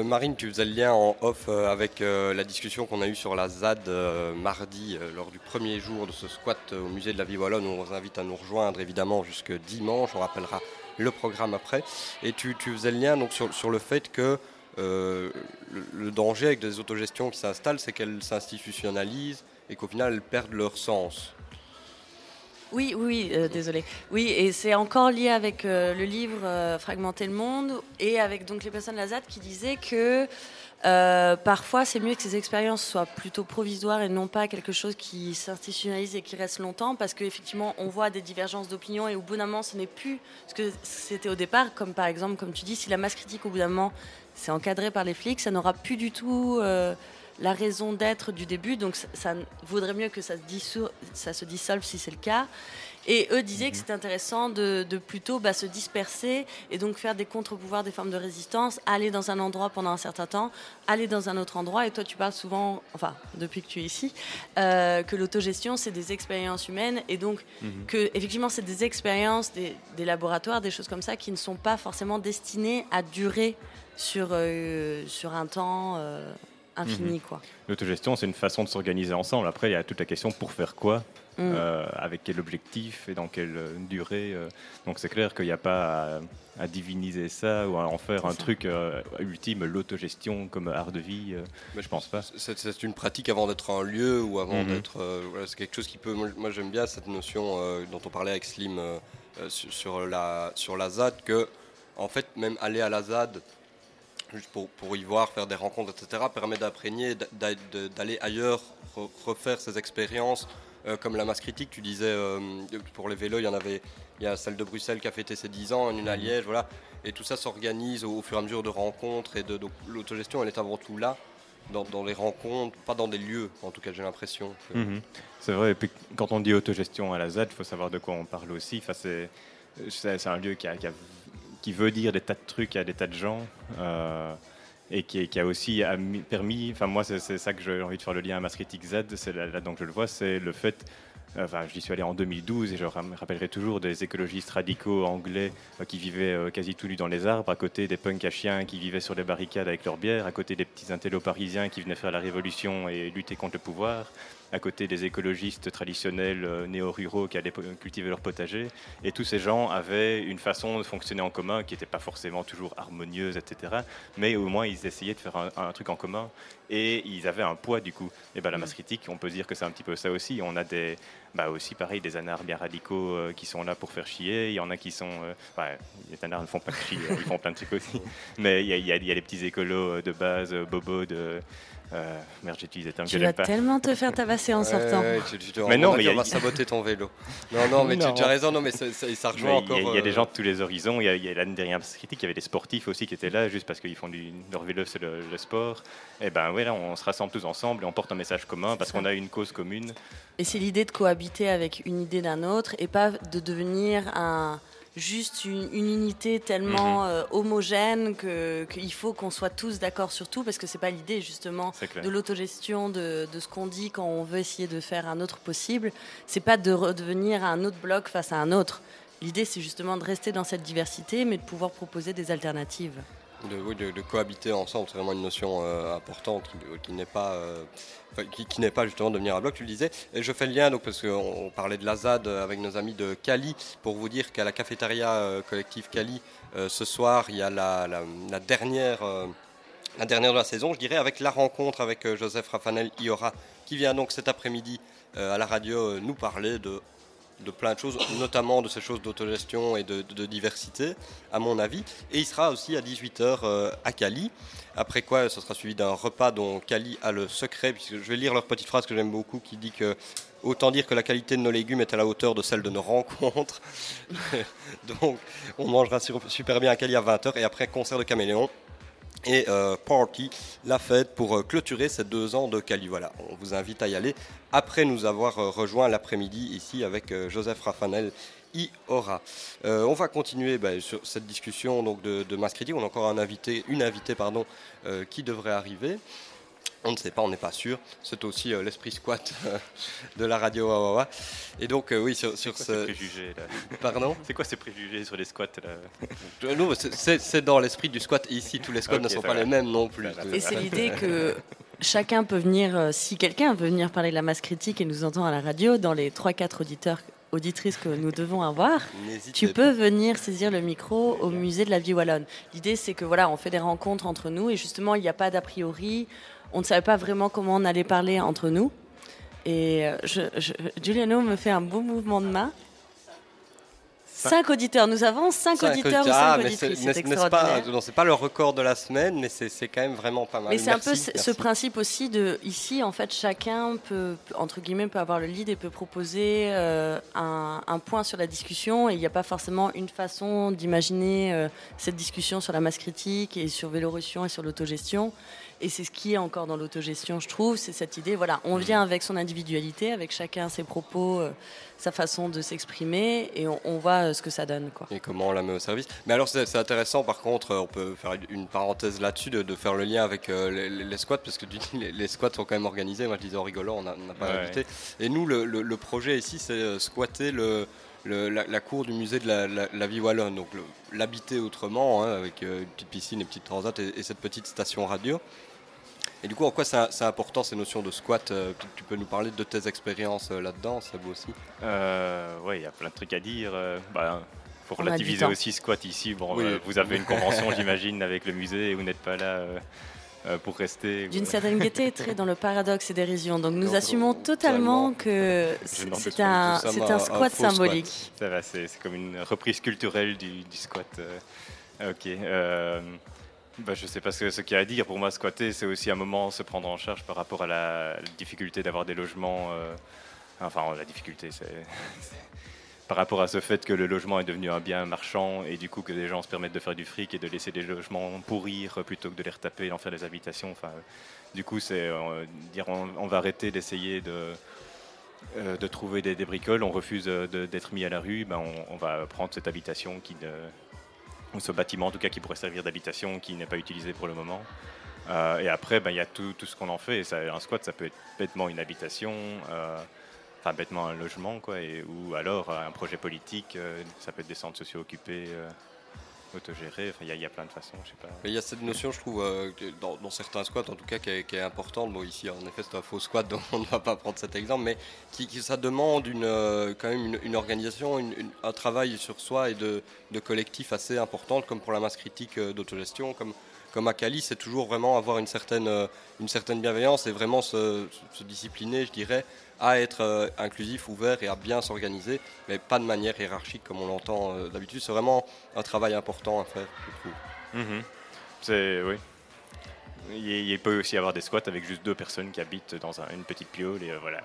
Marine, tu faisais le lien en off euh, avec euh, la discussion qu'on a eue sur la ZAD euh, mardi lors du premier jour de ce squat au musée de la vie wallonne. On vous invite à nous rejoindre évidemment jusque dimanche. On rappellera le programme après. Et tu, faisais le lien donc sur, le fait que le, le danger avec des autogestions qui s'installent, c'est qu'elles s'institutionnalisent et qu'au final elles perdent leur sens. Oui, oui, euh, désolé. Oui, et c'est encore lié avec euh, le livre euh, Fragmenter le monde et avec donc les personnes de la ZAD qui disaient que parfois c'est mieux que ces expériences soient plutôt provisoires et non pas quelque chose qui s'institutionnalise et qui reste longtemps parce qu'effectivement on voit des divergences d'opinion et au bout d'un moment ce n'est plus ce que c'était au départ, comme par exemple, comme tu dis, si la masse critique au bout d'un moment c'est encadré par les flics, ça n'aura plus du tout. La raison d'être du début, donc ça, ça vaudrait mieux que ça se, dissou- ça se dissolve si c'est le cas. Et eux disaient que c'était intéressant de, de plutôt bah, se disperser et donc faire des contre-pouvoirs, des formes de résistance, aller dans un endroit pendant un certain temps, aller dans un autre endroit. Et toi, tu parles souvent, enfin, depuis que tu es ici, euh, que l'autogestion, c'est des expériences humaines et donc que, effectivement, c'est des expériences, des, des laboratoires, des choses comme ça qui ne sont pas forcément destinées à durer sur, euh, sur un temps euh, infini, quoi. L'autogestion, c'est une façon de s'organiser ensemble. Après, il y a toute la question pour faire quoi, Mm. euh, avec quel objectif et dans quelle euh, durée. euh. Donc c'est clair qu'il n'y a pas à, à diviniser ça ou à en faire un ça. truc euh, ultime, l'autogestion comme art de vie. euh, Mais je pense pas. C'est une pratique avant d'être un lieu ou avant Mhm. d'être. euh, voilà, c'est quelque chose qui peut. Moi, moi, j'aime bien cette notion euh, dont on parlait avec Slim sur, sur la, sur la ZAD, que en fait, même aller à la ZAD, juste pour, pour y voir, faire des rencontres, etc., permet d'imprégner, d'aller ailleurs, re- refaire ces expériences. euh, comme la masse critique, tu disais, euh, pour les vélos, il y en avait. Il y a celle de Bruxelles qui a fêté ses 10 ans, une à Liège, voilà. Et tout ça s'organise au, au fur et à mesure de rencontres. Et de, donc l'autogestion, elle est avant tout là dans, dans les rencontres, pas dans des lieux, en tout cas j'ai l'impression. que- Mhm. C'est vrai, et puis quand on dit autogestion à la ZAD, il faut savoir de quoi on parle aussi. Enfin, c'est, un lieu qui, a- qui a- qui veut dire des tas de trucs à des tas de gens. euh, et qui, a aussi permis, enfin moi c'est, ça que j'ai envie de faire le lien à Mass Critique Z, c'est là, là-dedans que je le vois, c'est le fait, enfin j'y suis allé en 2012 et je ram- rappellerai toujours des écologistes radicaux anglais euh, qui vivaient euh, quasi tout nus dans les arbres, à côté des punks à chiens qui vivaient sur les barricades avec leur bière, à côté des petits intellos parisiens qui venaient faire la révolution et lutter contre le pouvoir, à côté des écologistes traditionnels euh, néo-ruraux qui allaient cultiver leur potager. Et tous ces gens avaient une façon de fonctionner en commun qui n'était pas forcément toujours harmonieuse, etc. Mais au moins, ils essayaient de faire un, un truc en commun et ils avaient un poids du coup. Et ben la masse critique, on peut dire que c'est un petit peu ça aussi. On a des, bah aussi pareil, des anards bien radicaux euh, qui sont là pour faire chier. Il y en a qui sont, euh, ouais, les anards ne font pas chier, ils font plein de trucs aussi. Mais il y a, y y les petits écolos euh, de base, bobos de, euh, merde, j'ai utilisé des termes que Tu vas tellement te faire tabasser en sortant. ouais, tu- tu- tu- Mais on non, va mais dire, il y a- on va saboter ton vélo. Non, non, mais tu, Non. tu as raison, non, mais ça, ça- ça rejoint Mais Il y, a- encore. il y a des euh, gens de tous les horizons. Il y a, a l'année dernière critique, il y avait des sportifs aussi qui étaient là juste parce qu'ils font du leur vélo, c'est le, le sport. Et ben ouais, là, on se rassemble tous ensemble et on porte un message commun parce qu'on a une cause commune. Et c'est l'idée de cohabiter avec une idée d'un autre et pas de devenir un, juste une, une unité tellement euh, homogène que- qu'il faut qu'on soit tous d'accord sur tout parce que c'est pas l'idée justement de l'autogestion de, de ce qu'on dit quand on veut essayer de faire un autre possible. C'est pas de redevenir un autre bloc face à un autre. L'idée c'est justement de rester dans cette diversité mais de pouvoir proposer des alternatives. De, oui, de- de cohabiter ensemble, c'est vraiment une notion euh, importante qui, qui n'est pas, euh, qui, n'est pas justement devenir un bloc, tu le disais. Et je fais le lien donc parce qu'on on parlait de la ZAD avec nos amis de Cali pour vous dire qu'à la cafétéria euh, collective Cali euh, ce soir il y a la, dernière. euh, la dernière de la saison, je dirais, avec la rencontre avec euh, Joseph Rafanel Iora, qui vient donc cet après-midi euh, à la radio euh, nous parler de, de plein de choses, notamment de ces choses d'autogestion et de, diversité, à mon avis. Et il sera aussi à 18h à Cali. Après quoi, ce sera suivi d'un repas dont Cali a le secret, puisque je vais lire leur petite phrase que j'aime beaucoup, qui dit que autant dire que la qualité de nos légumes est à la hauteur de celle de nos rencontres. Donc, on mangera super bien à Cali à 20h et après concert de caméléon et euh, party, la fête pour euh, clôturer ces deux ans de Cali. Voilà, on vous invite à y aller après nous avoir euh, rejoint l'après-midi ici avec euh, Joseph Raffanel. Iora. On va continuer bah, sur cette discussion donc de, de. On a encore un invité, une invitée pardon, qui devrait arriver. On ne sait pas, on n'est pas sûr. C'est aussi euh, l'esprit squat euh, de la radio Wawawa. Et donc, euh, oui, sur, quoi ces ce. préjugés là? Pardon? C'est quoi ces préjugés sur les squats là? Non, c'est- dans l'esprit du squat. Ici, tous les squats ne sont pas va. les mêmes non plus. Et c'est l'idée que chacun peut venir, euh, si quelqu'un veut venir parler de la masse critique et nous entend à la radio, dans les 3-4 auditeurs, auditrices que nous devons avoir, tu pas. peux venir saisir le micro au musée de la vie wallonne. L'idée, c'est que voilà, on fait des rencontres entre nous et justement, il n'y a pas d'a priori. On ne savait pas vraiment comment on allait parler entre nous. Et euh, je, je- Giuliano me fait un beau mouvement de main. Cinq auditeurs, nous avons cinq, Cinq auditeurs ou auditeurs. Ah, cinq mais c'est- auditrices, c'est extraordinaire. pas, non, c'est pas le record de la semaine, mais c'est quand même vraiment pas mal. Mais c'est un peu Merci, ce, principe aussi de ici en fait chacun peut peut- entre guillemets peut avoir le lead et peut proposer euh, un, un point sur la discussion et il n'y a pas forcément une façon d'imaginer euh, cette discussion sur la masse critique et sur Vélorussion et sur l'autogestion et c'est ce qui est encore dans l'autogestion je trouve c'est cette idée voilà on vient avec son individualité avec chacun ses propos euh, sa façon de s'exprimer et on, on voit euh, ce que ça donne quoi. et comment on la met au service. Mais alors c'est intéressant par contre, euh, on peut faire une parenthèse là-dessus, de, de faire le lien avec euh, les, squats, parce que tu dis les, les squats sont quand même organisés, moi je disais en rigolant, on n'a pas Ouais. invité. Et nous le, le- le projet ici c'est euh, squatter le, le- la, la cour du musée de la, la- la vie wallonne, donc l'habiter autrement, hein, avec euh, une petite piscine et petite transat et, et cette petite station radio. Et du coup, en quoi c'est important ces notions de squat euh, Tu peux nous parler de tes expériences euh, là-dedans, ça vaut aussi? Euh, ouais, il y a plein de trucs à dire. euh, bah, du relativiser aussi squat ici. Bon, Oui. euh, vous avez une convention, j'imagine, avec le musée et vous n'êtes pas là pour rester. D'une certaine gaieté, très dans le paradoxe et dérision. Donc nous assumons totalement que c'est un, squat symbolique. Ça va, c'est comme une reprise culturelle du, du squat. euh. Ok. euh, bah, je sais pas ce, ce qu'il y a à dire. Pour moi, squatter, c'est aussi un moment se prendre en charge par rapport à la, difficulté d'avoir des logements. euh, enfin, la difficulté, c'est par rapport à ce fait que le logement est devenu un bien marchand et du coup que les gens se permettent de faire du fric et de laisser des logements pourrir plutôt que de les retaper et d'en faire des habitations. Enfin, du coup, c'est euh, dire on, va arrêter d'essayer de euh, de trouver des, des bricoles, on refuse euh, d'être mis à la rue, ben on, va prendre cette habitation qui ou ce bâtiment en tout cas qui pourrait servir d'habitation qui n'est pas utilisé pour le moment. Et après, ben, il y a tout, ce qu'on en fait. Ça, un squat, ça peut être bêtement une habitation, enfin bêtement un logement, quoi, et, ou alors euh, un projet politique. euh, ça peut être des centres sociaux occupés, euh, autogérés. Enfin, il y, y a plein de façons, je sais pas. Il y a cette notion, je trouve, dans, certains squats en tout cas, qui est, qui est importante. Bon, ici, en effet, c'est un faux squat, donc on ne va pas prendre cet exemple, mais qui, qui- ça demande une, quand même une, organisation, un travail sur soi et de, de collectif assez important, comme pour la masse critique euh, d'autogestion, comme, comme à Cali, c'est toujours vraiment avoir une certaine, une certaine bienveillance et vraiment se discipliner, je dirais, à être euh, inclusif, ouvert et à bien s'organiser, mais pas de manière hiérarchique comme on l'entend euh, d'habitude. C'est vraiment un travail important à faire, je trouve. Mhm. C'est oui. Il, il peut aussi y avoir des squats avec juste deux personnes qui habitent dans un- une petite piole et euh, voilà,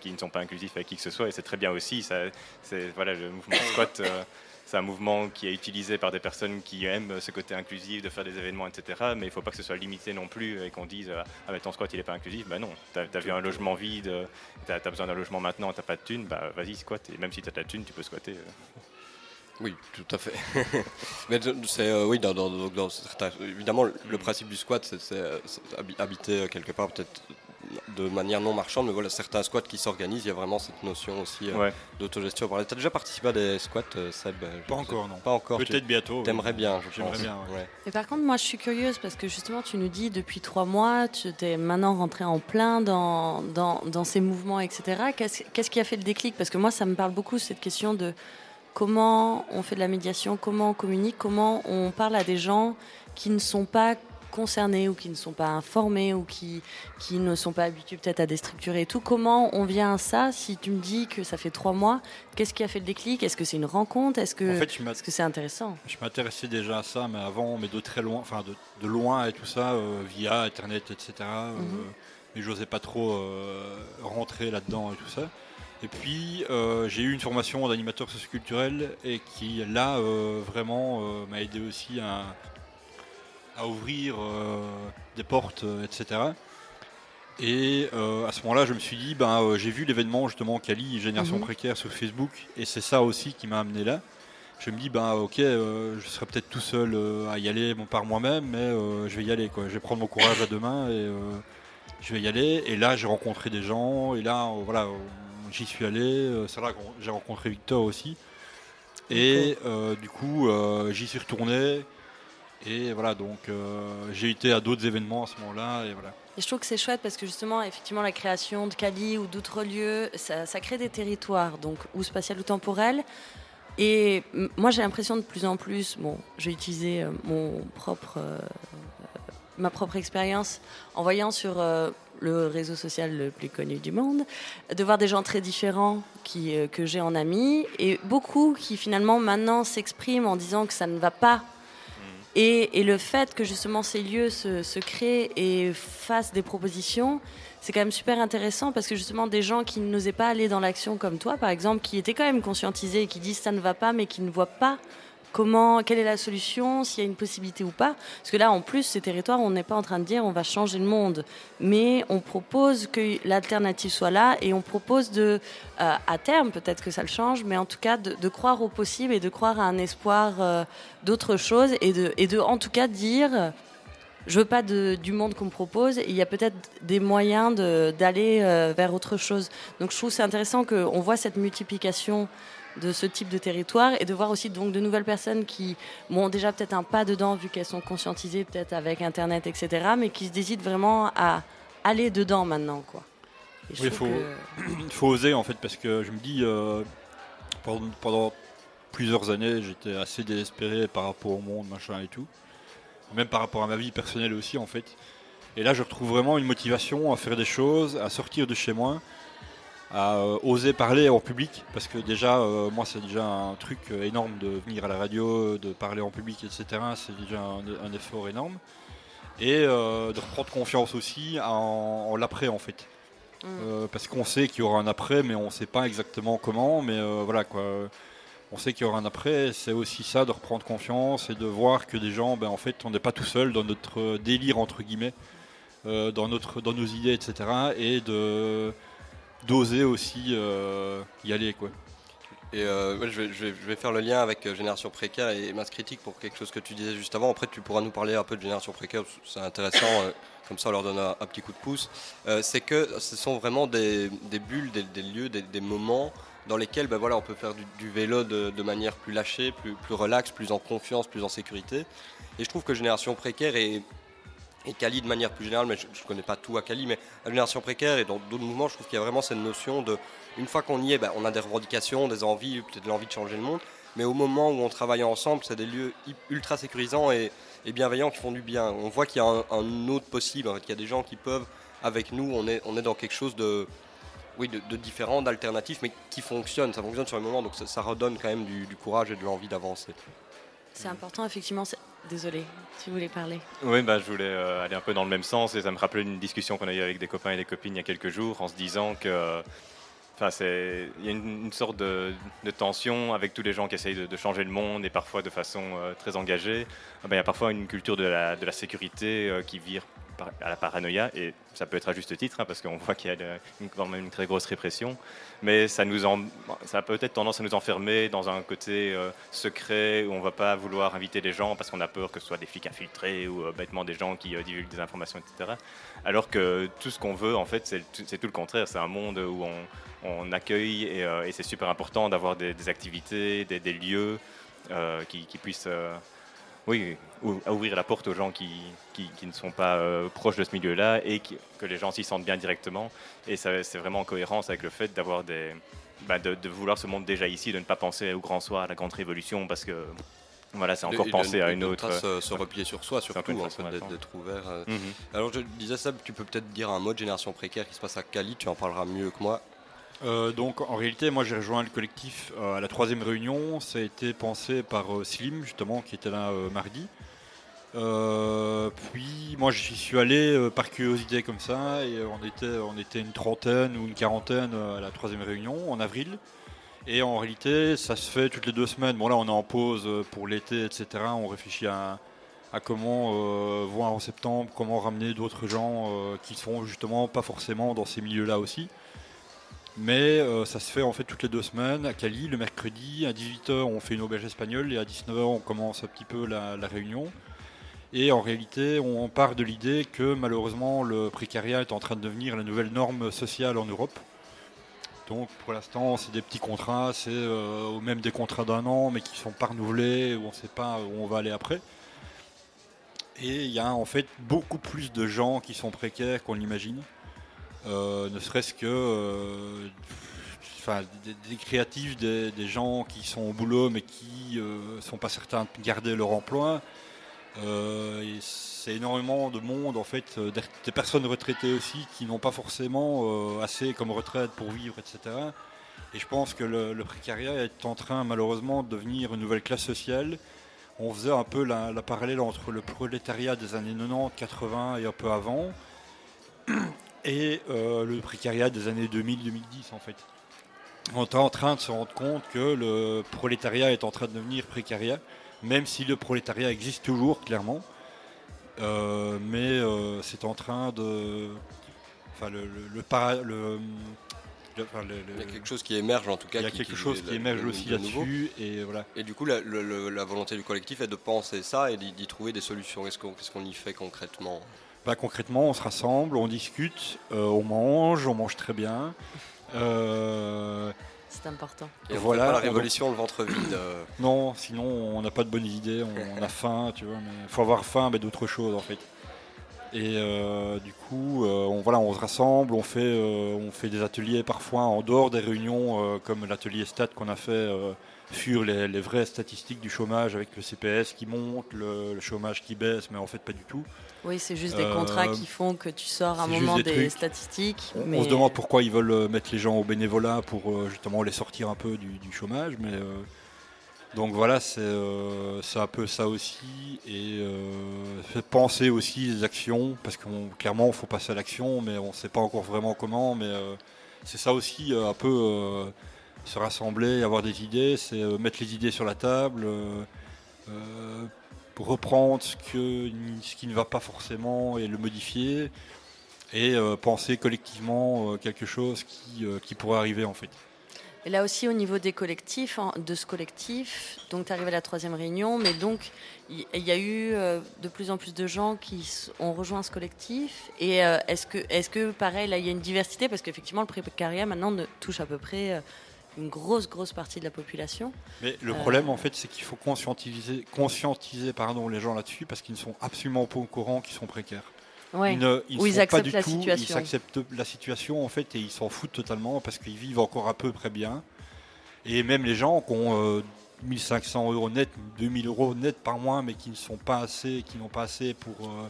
qui ne sont pas inclusifs avec qui que ce soit. Et c'est très bien aussi. Ça, c'est voilà, le mouvement squat. euh, c'est un mouvement qui est utilisé par des personnes qui aiment ce côté inclusif, de faire des événements, etc. Mais il ne faut pas que ce soit limité non plus et qu'on dise euh, Ah, mais ton squat il n'est pas inclusif. Ben non, tu as, vu un logement vide, tu as, besoin d'un logement maintenant, tu pas de thune, bah vas-y, squat. Et même si tu as de la thune, tu peux squatter. euh. Oui, tout à fait. Mais c'est euh, oui, dans, évidemment, le- le principe du squat, c'est euh, habi- habiter euh, quelque part peut-être de manière non marchande, mais voilà, certains squats qui s'organisent, il y a vraiment cette notion aussi euh, Ouais. d'autogestion. Tu as déjà participé à des squats, euh, Seb euh, Pas sais- encore, non. Pas encore. tu- Peut-être bientôt. T'aimerais bien, je J'aimerais pense. bien, ouais. Ouais. Mais par contre, moi, je suis curieuse parce que justement, tu nous dis depuis trois mois, tu es maintenant rentré en plein dans, dans, dans ces mouvements, etc. Qu'est-ce qu'est-ce qui a fait le déclic? Parce que moi, ça me parle beaucoup, cette question de comment on fait de la médiation, comment on communique, comment on parle à des gens qui ne sont pas concernés ou qui ne sont pas informés ou qui, qui ne sont pas habitués peut-être à déstructurer et tout. Comment on vient à ça Si tu me dis que ça fait trois mois, qu'est-ce qui a fait le déclic? Est-ce que c'est une rencontre? Est-ce que En fait, je m'att- est-ce que c'est intéressant? Je m'intéressais déjà à ça, mais avant, mais de très loin, enfin de, de loin et tout ça, euh, via Internet, etc. euh, Mhm. mais j'osais pas trop euh, rentrer là-dedans et tout ça. Et puis, euh, j'ai eu une formation d'animateur socioculturel et qui, là, euh, vraiment m'a aidé aussi à, à ouvrir euh, des portes, euh, etc. Et euh, à ce moment-là, je me suis dit, ben, euh, j'ai vu l'événement justement Cali, Génération Mhm. Précaire sur Facebook, et c'est ça aussi qui m'a amené là je me dis ben ok euh, je serai peut-être tout seul euh, à y aller bon, par moi-même mais euh, je vais y aller quoi je vais prendre mon courage à deux mains et, euh, je vais y aller. Et là, j'ai rencontré des gens. Et là, euh, voilà, euh, j'y suis allé. Euh, C'est là que j'ai rencontré Victor aussi. Et euh, du coup, euh, j'y suis retourné. Et voilà, donc euh, j'ai été à d'autres événements à ce moment-là. Et voilà. Et je trouve que c'est chouette parce que justement, effectivement, la création de Cali ou d'autres lieux, ça, crée des territoires, donc ou spatial ou temporel. Et moi, j'ai l'impression de plus en plus, bon, je vais utiliser euh, mon propre, euh, ma propre expérience en voyant sur le réseau social le plus connu du monde, de voir des gens très différents qui, que j'ai en amis et beaucoup qui finalement maintenant s'expriment en disant que ça ne va pas et, le fait que justement ces lieux se, se créent et fassent des propositions, c'est quand même super intéressant parce que justement des gens qui n'osaient pas aller dans l'action comme toi, par exemple, qui étaient quand même conscientisés et qui disent ça ne va pas, mais qui ne voient pas comment, quelle est la solution, s'il y a une possibilité ou pas. Parce que là, en plus, ces territoires, on n'est pas en train de dire on va changer le monde, mais on propose que l'alternative soit là et on propose de, euh, à terme, peut-être que ça le change, mais en tout cas de, croire au possible et de croire à un espoir euh, d'autre chose et de, et de, en tout cas, dire je veux pas du monde qu'on me propose. Il y a peut-être des moyens d'aller euh, vers autre chose. Donc je trouve c'est intéressant qu'on voit cette multiplication de ce type de territoire et de voir aussi donc de nouvelles personnes qui ont déjà peut-être un pas dedans vu qu'elles sont conscientisées peut-être avec internet etc mais qui se décident vraiment à aller dedans maintenant quoi. Oui, trouve faut- que- Il faut oser en fait parce que je me dis euh, pendant, pendant plusieurs années j'étais assez désespéré par rapport au monde machin et tout même par rapport à ma vie personnelle aussi en fait et là je retrouve vraiment une motivation à faire des choses à sortir de chez moi à euh, oser parler en public parce que déjà euh, moi c'est déjà un truc euh, énorme de venir à la radio de parler en public etc c'est déjà un, un effort énorme et euh, de reprendre confiance aussi en, en l'après en fait euh, parce qu'on sait qu'il y aura un après, mais on ne sait pas exactement comment. Mais voilà quoi. On sait qu'il y aura un après. C'est aussi ça de reprendre confiance et de voir que des gens, ben, en fait, on n'est pas tout seul dans notre délire entre guillemets, dans notre, dans nos idées, etc. Et de d'oser aussi euh, y aller quoi. Et euh, je, vais, je vais- faire le lien avec euh, Génération Précaire et Masse Critique pour quelque chose que tu disais juste avant. Après, tu pourras nous parler un peu de Génération Précaire, c'est intéressant, comme ça on leur donne un, petit coup de pouce. C'est que ce sont vraiment des, des bulles, des, lieux, des, moments dans lesquels ben voilà, on peut faire du, vélo de, manière plus lâchée, plus, plus relax, plus en confiance, plus en sécurité. Et je trouve que Génération Précaire est, et Cali de manière plus générale, mais je ne connais pas tout à Cali, mais à Génération Précaire et dans d'autres mouvements, je trouve qu'il y a vraiment cette notion de, une fois qu'on y est, ben, on a des revendications, des envies, peut-être l'envie de changer le monde, mais au moment où on travaille ensemble, c'est des lieux ultra sécurisants et, bienveillants qui font du bien. On voit qu'il y a un, autre possible, en qu'il y a des gens qui peuvent, avec nous, on est, dans quelque chose de, oui, de, différent, d'alternatif, mais qui fonctionne, ça fonctionne sur le moment, donc ça, redonne quand même du courage et de l'envie d'avancer. c'est important effectivement. Si vous voulez parler. Oui, bah, je voulais euh, aller un peu dans le même sens et ça me rappelait une discussion qu'on a eue avec des copains et des copines il y a quelques jours en se disant que. C'est, il y a une, sorte de, tension avec tous les gens qui essayent de, changer le monde et parfois de façon euh, très engagée. Ah ben, il y a parfois une culture de la, sécurité euh, qui vire à la paranoïa et ça peut être à juste titre hein, parce qu'on voit qu'il y a quand même une très grosse répression. Mais ça, nous ça a peut-être tendance à nous enfermer dans un côté euh, secret où on ne va pas vouloir inviter les gens parce qu'on a peur que ce soit des flics infiltrés ou euh, bêtement des gens qui euh, divulguent des informations, etc. Alors que tout ce qu'on veut, en fait, c'est tout- le contraire. C'est un monde où on, accueille et, c'est super important d'avoir des, activités, des, lieux qui, puissent oui, ou- à ouvrir la porte aux gens qui, qui, qui ne sont pas euh, proches de ce milieu-là et qui- que les gens s'y sentent bien directement. Et ça, c'est vraiment en cohérence avec le fait d'avoir des. bah, de, de vouloir ce monde déjà ici, de ne pas penser au grand soir, à la grande révolution, parce que voilà, c'est encore de- penser à une autre. se, se replier sur soi, surtout, en fait, d'être ouvert. euh. Mhm. Alors je disais ça, tu peux peut-être dire un mot de génération précaire qui se passe à Cali, tu en parleras mieux que moi. Euh, donc en réalité, moi j'ai rejoint le collectif euh, à la troisième réunion. Ça a été pensé par euh, Slim justement qui était là mardi. Puis moi j'y suis allé par curiosité comme ça et on était une trentaine ou une quarantaine à la troisième réunion en avril. Et en réalité, ça se fait toutes les deux semaines. Bon là, on est en pause pour l'été, etc. On réfléchit à, à comment voir en septembre, comment ramener d'autres gens qui sont justement pas forcément dans ces milieux-là aussi. Mais euh, ça se fait en fait toutes les deux semaines à Cali, le mercredi à 18h on fait une auberge espagnole et à 19h on commence un petit peu la, réunion. Et en réalité, on part de l'idée que malheureusement, le précariat est en train de devenir la nouvelle norme sociale en Europe. Donc pour l'instant, c'est des petits contrats, c'est euh, même des contrats d'un an, mais qui ne sont pas renouvelés, on ne sait pas où on va aller après. Et il y a en fait beaucoup plus de gens qui sont précaires qu'on l'imagine. Euh, ne serait-ce que euh, des, des créatifs, des, gens qui sont au boulot mais qui ne sont pas certains de garder leur emploi. Euh, c'est énormément de monde en fait, euh, des, personnes retraitées aussi qui n'ont pas forcément euh, assez comme retraite pour vivre, etc. Et je pense que le, le est en train malheureusement de devenir une nouvelle classe sociale. On faisait un peu la, la parallèle entre le prolétariat des années 90, 80 et un peu avant, et euh, le précariat des années 2000-2010 en fait. On est en train de se rendre compte que le prolétariat est en train de devenir précariat, même si le prolétariat existe toujours clairement. Euh, mais euh, c'est en train de. Enfin, le, le, le para- le- le- enfin, le- Il y a quelque chose qui émerge en tout cas. il y a qui- quelque qui- chose qui émerge aussi là-dessus. Et voilà. Et du coup, la, volonté du collectif est de penser ça et d'y trouver des solutions. Qu'est-ce qu'on qu'est-ce qu'on y fait concrètement? Bah, concrètement, on se rassemble, on discute, euh, on mange, on mange très bien. Euh, C'est important. Et on Voilà, fait pas la on- révolution le ventre vide. euh, non, sinon on n'a pas de bonnes idées, on, on a faim, tu vois. Mais faut avoir faim, mais d'autres choses en fait. Et euh, du coup, euh, on, voilà, on se rassemble, on fait, euh, on fait des ateliers parfois en dehors des réunions, euh, comme l'atelier Stat qu'on a fait euh, sur les, les vraies statistiques du chômage avec le CPS qui monte, le, le chômage qui baisse, mais en fait pas du tout. Oui, c'est juste des Euh, contrats qui font que tu sors à un moment des statistiques. On, mais... on se demande pourquoi ils veulent euh, mettre les gens au bénévolat pour euh, justement les sortir un peu du, du chômage, mais donc voilà, c'est un peu ça aussi et penser aussi les actions parce qu'on clairement il faut passer à l'action, mais on ne sait pas encore vraiment comment, mais c'est ça aussi un peu se rassembler, avoir des idées, c'est mettre les idées sur la table. euh, reprendre ce, qui ne va pas forcément et le modifier et euh, penser collectivement euh, quelque chose qui, euh, qui pourrait arriver en fait. Et là aussi, au niveau des collectifs, hein, de ce collectif, donc tu arrives à la troisième réunion, mais donc il y, a eu de plus en plus de gens qui ont rejoint ce collectif. Et est-ce que, est que, pareil, là, il y a une diversité? Parce qu'effectivement, le précariat maintenant touche à peu près une grosse, grosse partie de la population. Mais le Euh. problème en fait c'est qu'il faut conscientiser, conscientiser pardon, les gens là-dessus parce qu'ils ne sont absolument pas au courant qu'ils sont précaires. Ouais. Ils ne ils Ou ils pas du la tout, situation. ils acceptent la situation en fait et ils s'en foutent totalement parce qu'ils vivent encore à peu près bien. Et même les gens qui ont euh, 1500 euros net, 2000 euros net par mois, mais qui ne sont pas assez, qui n'ont pas assez pour euh,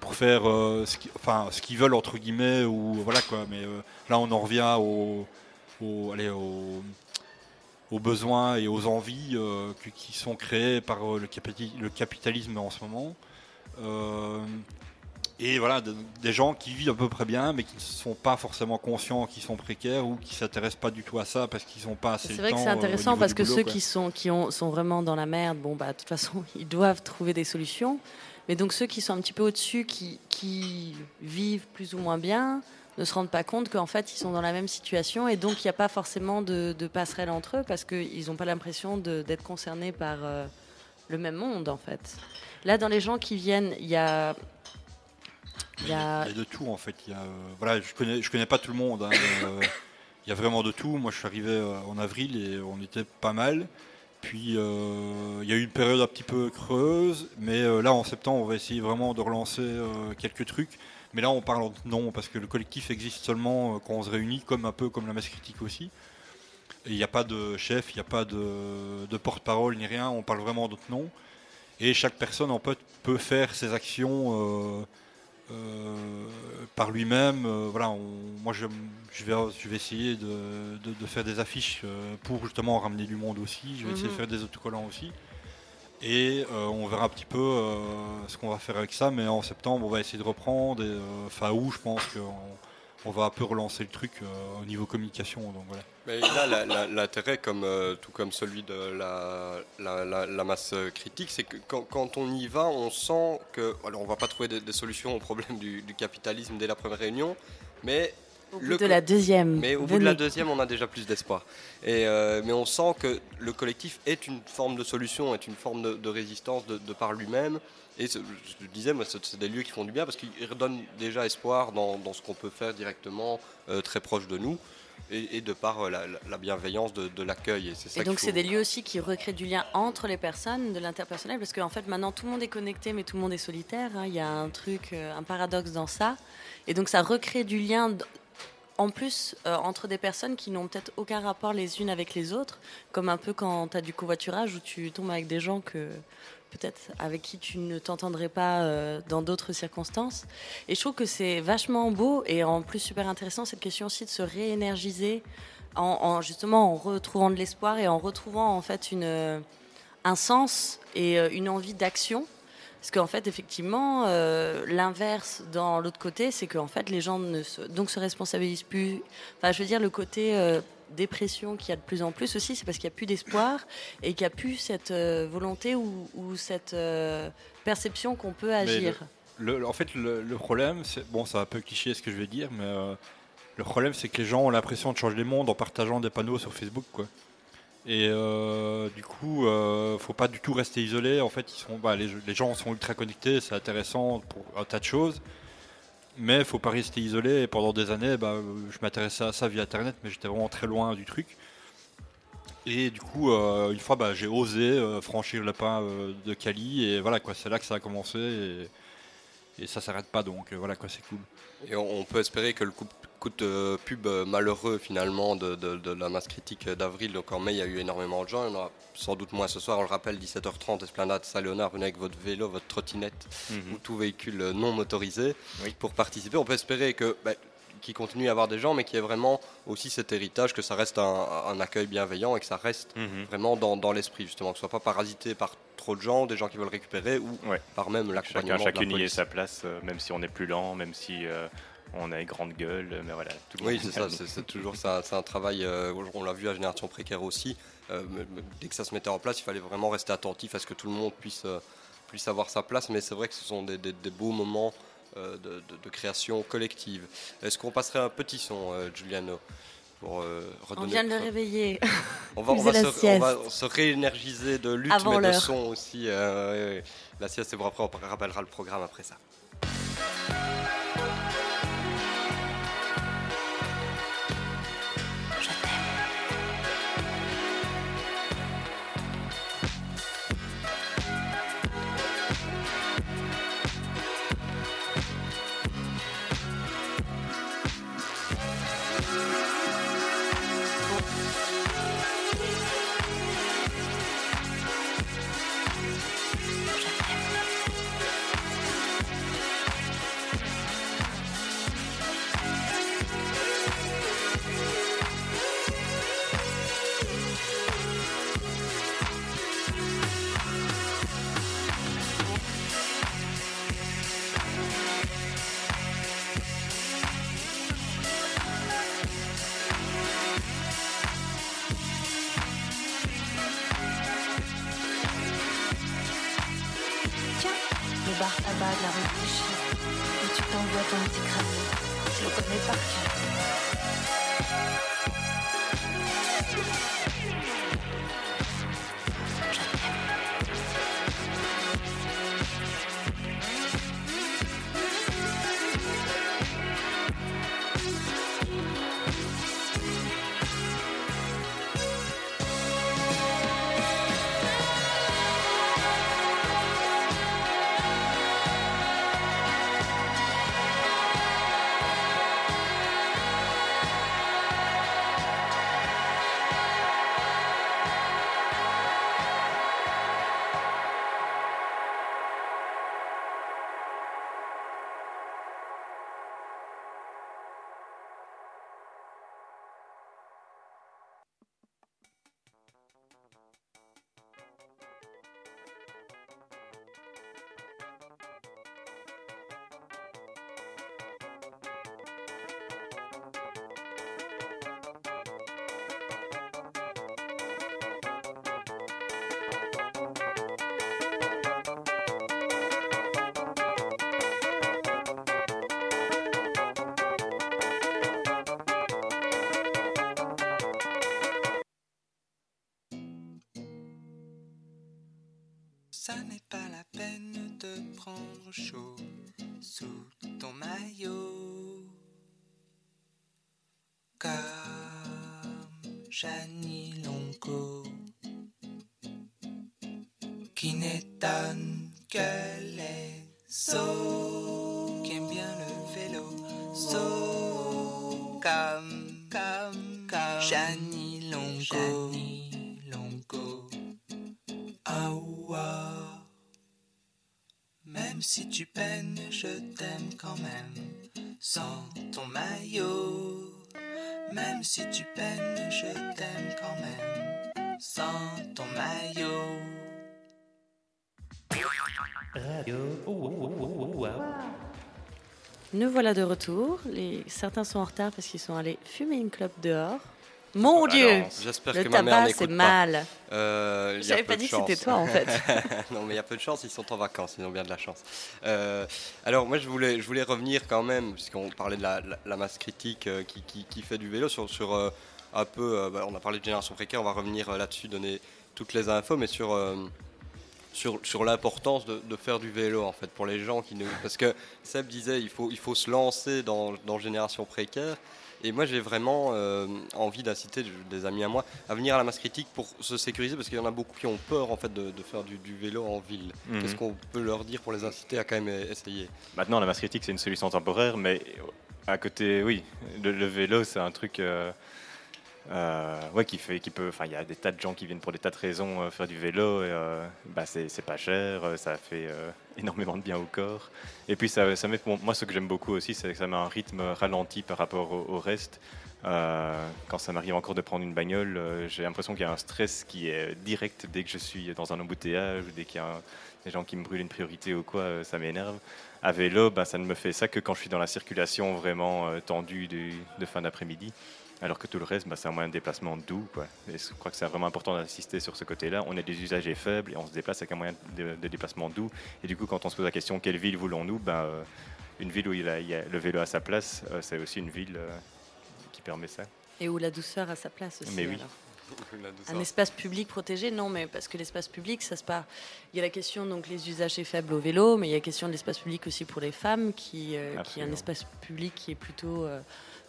pour faire euh, ce qui- enfin ce qu'ils veulent entre guillemets ou voilà quoi. Mais euh, là on en revient au, au- allez, au- aux besoins et aux envies euh, qui sont créés par euh, le, capitali- le capitalisme en ce moment. Euh, et voilà, de- des gens qui vivent à peu près bien, mais qui ne sont pas forcément conscients qu'ils sont précaires ou qui s'intéressent pas du tout à ça parce qu'ils n'ont pas assez C'est le vrai que c'est intéressant parce que boulot, ceux quoi. qui, sont, qui ont, sont vraiment dans la merde, bon, bah, de toute façon, ils doivent trouver des solutions. Mais donc ceux qui sont un petit peu au-dessus, qui, qui vivent plus ou moins bien, ne se rendent pas compte qu'en fait, ils sont dans la même situation et donc il n'y a pas forcément de, passerelle entre eux parce qu'ils n'ont pas l'impression d'être concernés par euh, le même monde, en fait. Là, dans les gens qui viennent, il y a... Il y a... De tout en fait. Euh, voilà, je connais, je connais pas tout le monde. hein, euh, il y a vraiment de tout. Moi, je suis arrivé en avril et on était pas mal. Puis il y a eu une période un petit peu creuse, mais là en septembre, on va essayer vraiment de relancer quelques trucs. Mais là, on parle en non parce que le collectif existe seulement euh, quand on se réunit, comme un peu comme la masse critique aussi. Il n'y a pas de chef, il n'y a pas de, de porte-parole ni rien. On parle vraiment d'autres noms. Et chaque personne en peut, peut faire ses actions. euh, euh, par lui-même. euh, voilà, on- moi je, je, vais, je vais essayer de, de- de faire des affiches pour justement ramener du monde aussi. Je vais essayer de Mhm. faire des autocollants aussi. Et euh, on verra un petit peu euh, ce qu'on va faire avec ça. Mais en septembre, on va essayer de reprendre. Et euh, fin août, je pense qu'on on va un peu relancer le truc au niveau communication. Donc voilà. Mais là, l'intérêt, comme, tout comme celui de la, la- masse critique, c'est que quand, on y va, on sent que. Alors, on va pas trouver des, des solutions au problème du, du capitalisme dès la première réunion, mais Au bout Le de la deuxième. Mais au bout de la deuxième, on a déjà plus d'espoir. Et euh, mais on sent que le collectif est une forme de solution, est une forme de, de résistance de, de par lui-même. Et je disais, moi, c'est des lieux qui font du bien parce qu'ils redonnent déjà espoir dans, dans ce qu'on peut faire directement, euh, très proche de nous, et, et de par euh, la, la- la bienveillance de, de l'accueil. Et c'est ça Et donc c'est des lieux aussi qui recréent du lien entre les personnes, de l'interpersonnel, parce qu'en fait maintenant tout le monde est connecté, mais tout le monde est solitaire. hein. Il y a un truc, un paradoxe dans ça. Et donc ça recrée du lien, en plus, euh, entre des personnes qui n'ont peut-être aucun rapport les unes avec les autres, comme un peu quand tu as du covoiturage où tu tombes avec des gens que peut-être avec qui tu ne t'entendrais pas euh, dans d'autres circonstances. Et je trouve que c'est vachement beau et en plus super intéressant cette question aussi de se réénergiser en, en- justement en retrouvant de l'espoir et en retrouvant en fait une, euh, un sens et une envie d'action. Parce qu'en fait, effectivement, euh, l'inverse dans l'autre côté, c'est qu'en fait, les gens ne se, donc se responsabilisent plus. Enfin, je veux dire, le côté euh, dépression qu'il y a de plus en plus aussi, c'est parce qu'il n'y a plus d'espoir et qu'il n'y a plus cette euh, volonté ou, ou cette perception qu'on peut agir. Le- en fait, le, le problème, c'est bon, c'est un peu cliché ce que je vais dire, mais le problème, c'est que les gens ont l'impression de changer le monde en partageant des panneaux sur Facebook, quoi. Et euh, du coup, euh, faut pas du tout rester isolé. En fait, ils sont, bah, les, gens sont ultra connectés, c'est intéressant pour un tas de choses. Mais faut pas rester isolé. Et pendant des années, bah, je m'intéressais à ça via Internet, mais j'étais vraiment très loin du truc. Et du coup, euh, une fois, bah, j'ai osé franchir le pas de Cali. Et voilà, quoi, c'est là que ça a commencé. Et, et ça s'arrête pas, donc voilà, quoi, c'est cool. Et on, peut espérer que le coup, coup de pub euh, malheureux finalement de, de- de la masse critique d'avril, donc en mai il y a eu énormément de gens, il y en aura sans doute moins ce soir, on le rappelle 17h30 Esplanade Saint-Léonard, venez avec votre vélo, votre trottinette Mhm. ou tout véhicule euh, non motorisé Oui. pour participer. On peut espérer que bah, qu'il continue à y avoir des gens mais qu'il y ait vraiment aussi cet héritage, que ça reste un, un accueil bienveillant et que ça reste Mhm. vraiment dans, dans l'esprit justement, que ce soit pas parasité par trop de gens, des gens qui veulent récupérer ou Ouais. par même l'accompagnement Chacun, de la chacune y ait sa place, euh, même si on est plus lent, même si euh, on a une grande gueule, mais voilà. Tout le Oui, monde- c'est ça, c'est toujours ça. C'est un travail, euh, on l'a vu à Génération Précaire aussi. euh, dès que ça se mettait en place, il fallait vraiment rester attentif à ce que tout le monde puisse, euh, puisse avoir sa place. Mais c'est vrai que ce sont des, des- des beaux moments euh, de, de- de création collective. Est-ce qu'on passerait un petit son, euh, Giuliano pour, euh, On redonner vient de le réveiller. on va, on se, la on sieste. va se réénergiser de lutte, Avant mais de son aussi. euh. La sieste, c'est pour après, on rappellera le programme après ça. Ton petit crapaud. Je le connais par cœur. N'étonne que les sots, qui aiment bien le vélo, saut comme, comme, comme Janie Longo. Longo. Même si tu peines, je t'aime quand même. Sans ton maillot. Même si tu peines, je t'aime quand même. Nous voilà de retour. Les... Certains sont en retard parce qu'ils sont allés fumer une clope dehors. Mon Dieu Alors, J'espère Le que ma mère tabac, n'écoute c'est pas. mal. Euh, il y a J'avais peu pas de dit que c'était chance. toi, en fait. non, mais il y a peu de chance, ils sont en vacances, ils ont bien de la chance. Euh, alors, moi, je voulais, je voulais revenir quand même, puisqu'on parlait de la, la- la masse critique euh, qui, qui- qui fait du vélo, sur, sur euh, un peu, euh, bah, on a parlé de génération précaire, on va revenir euh, là-dessus, donner toutes les infos, mais sur, euh, sur, sur l'importance de, de faire du vélo, en fait, pour les gens qui ne... Parce que Seb disait, il faut, il faut se lancer dans, dans génération précaire. Et moi, j'ai vraiment euh, envie d'inciter des amis à moi à venir à la masse critique pour se sécuriser, parce qu'il y en a beaucoup qui ont peur en fait de, de faire du, du vélo en ville. Mhm. Qu'est-ce qu'on peut leur dire pour les inciter à quand même essayer? Maintenant, la masse critique, c'est une solution temporaire, mais à côté, oui, le, le vélo, c'est un truc euh, ouais, qui fait, qui peut. Enfin, il y a des tas de gens qui viennent pour des tas de raisons euh, faire du vélo. Et, euh, bah, c'est pas cher, euh, ça fait euh, énormément de bien au corps. Et puis, ça, ça moi, ce que j'aime beaucoup aussi, c'est que ça met un rythme ralenti par rapport au, reste. Euh, quand ça m'arrive encore de prendre une bagnole, euh, j'ai l'impression qu'il y a un stress qui est direct dès que je suis dans un embouteillage, ou dès qu'il y a des gens qui me brûlent une priorité ou quoi, euh, ça m'énerve. À vélo, ben, ça ne me fait ça que quand je suis dans la circulation vraiment euh, tendue du- de fin d'après-midi. Alors que tout le reste, ben, c'est un moyen de déplacement doux. Quoi. Et je crois que c'est vraiment important d'insister sur ce côté-là. On est des usagers faibles et on se déplace avec un moyen de, de déplacement doux. Et du coup, quand on se pose la question quelle ville voulons-nous? Ben, euh, Une ville où il y a, il y a le vélo à sa place, euh, c'est aussi une ville euh, qui permet ça. Et où la douceur a sa place aussi. Mais oui. alors. Un espace public protégé, non, mais parce que l'espace public, ça se part. Il y a la question donc les usagers faibles au vélo, mais il y a la question de l'espace public aussi pour les femmes, qui, euh, qui est un espace public qui est plutôt euh,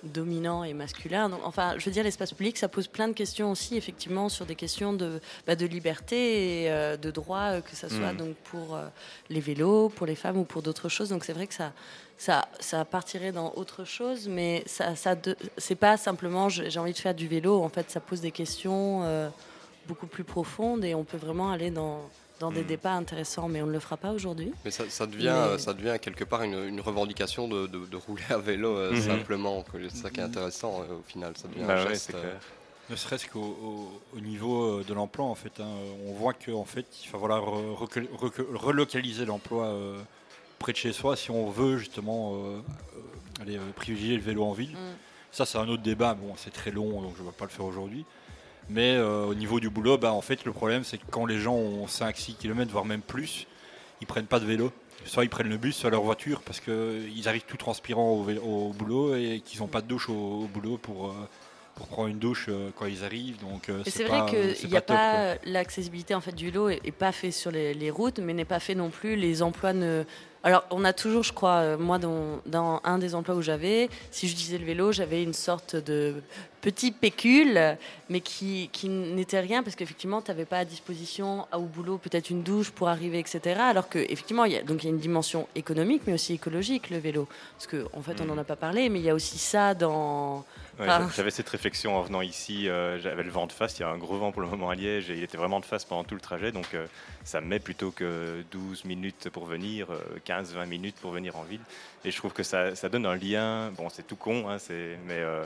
dominant et masculin. Donc, enfin, je veux dire, l'espace public, ça pose plein de questions aussi, effectivement, sur des questions de, bah, de liberté et euh, de droit, euh, que ça soit Mhm. donc pour euh, les vélos, pour les femmes ou pour d'autres choses. Donc c'est vrai que ça, ça, ça partirait dans autre chose, mais ça, ça c'est pas simplement j'ai envie de faire du vélo. En fait, ça pose des questions euh, beaucoup plus profondes et on peut vraiment aller dans, dans des Mhm. débats intéressants, mais on ne le fera pas aujourd'hui. Mais ça, ça devient, Mais- ça devient quelque part une, une revendication de, de- de rouler à vélo euh, Mhm. simplement. C'est ça qui est intéressant euh, au final. Ça devient Bah un ouais, geste, c'est euh, clair. Ne serait-ce qu'au au- au niveau de l'emploi, en fait, hein, on voit qu'en fait, il va falloir relocaliser l'emploi euh, près de chez soi si on veut justement aller privilégier le vélo en ville. Mm. Ça, c'est un autre débat. Bon, c'est très long, donc je ne vais pas le faire aujourd'hui. Mais euh, au niveau du boulot, bah, en fait, le problème, c'est que quand les gens ont 5-6 km, voire même plus, ils prennent pas de vélo. Soit ils prennent le bus, soit leur voiture, parce qu'ils arrivent tout transpirant au, au boulot et qu'ils n'ont pas de douche au, au boulot pour, euh, pour prendre une douche euh, quand ils arrivent. Donc, euh, c'est pas- vrai c'est qu'il n'y a pas l'accessibilité en fait du vélo est, est pas fait sur les, les routes, mais n'est pas fait non plus. Les emplois ne. Alors on a toujours, je crois, euh, moi dans, dans un des emplois où j'avais, si je disais le vélo, j'avais une sorte de petit pécule, mais qui, qui n'était rien parce qu'effectivement tu n'avais pas à disposition au boulot peut-être une douche pour arriver, etc. Alors que effectivement il y a donc y a une dimension économique, mais aussi écologique le vélo, parce que en fait on n'en a pas parlé, mais il y a aussi ça dans Ouais, Enfin, j'a- J'avais cette réflexion en venant ici. euh, J'avais le vent de face. Il y a un gros vent pour le moment à Liège et il était vraiment de face pendant tout le trajet. Donc euh, ça me met plutôt que 12 minutes pour venir, 15-20 minutes pour venir en ville. Et je trouve que ça, ça donne un lien. Bon, c'est tout con, hein, mais, euh,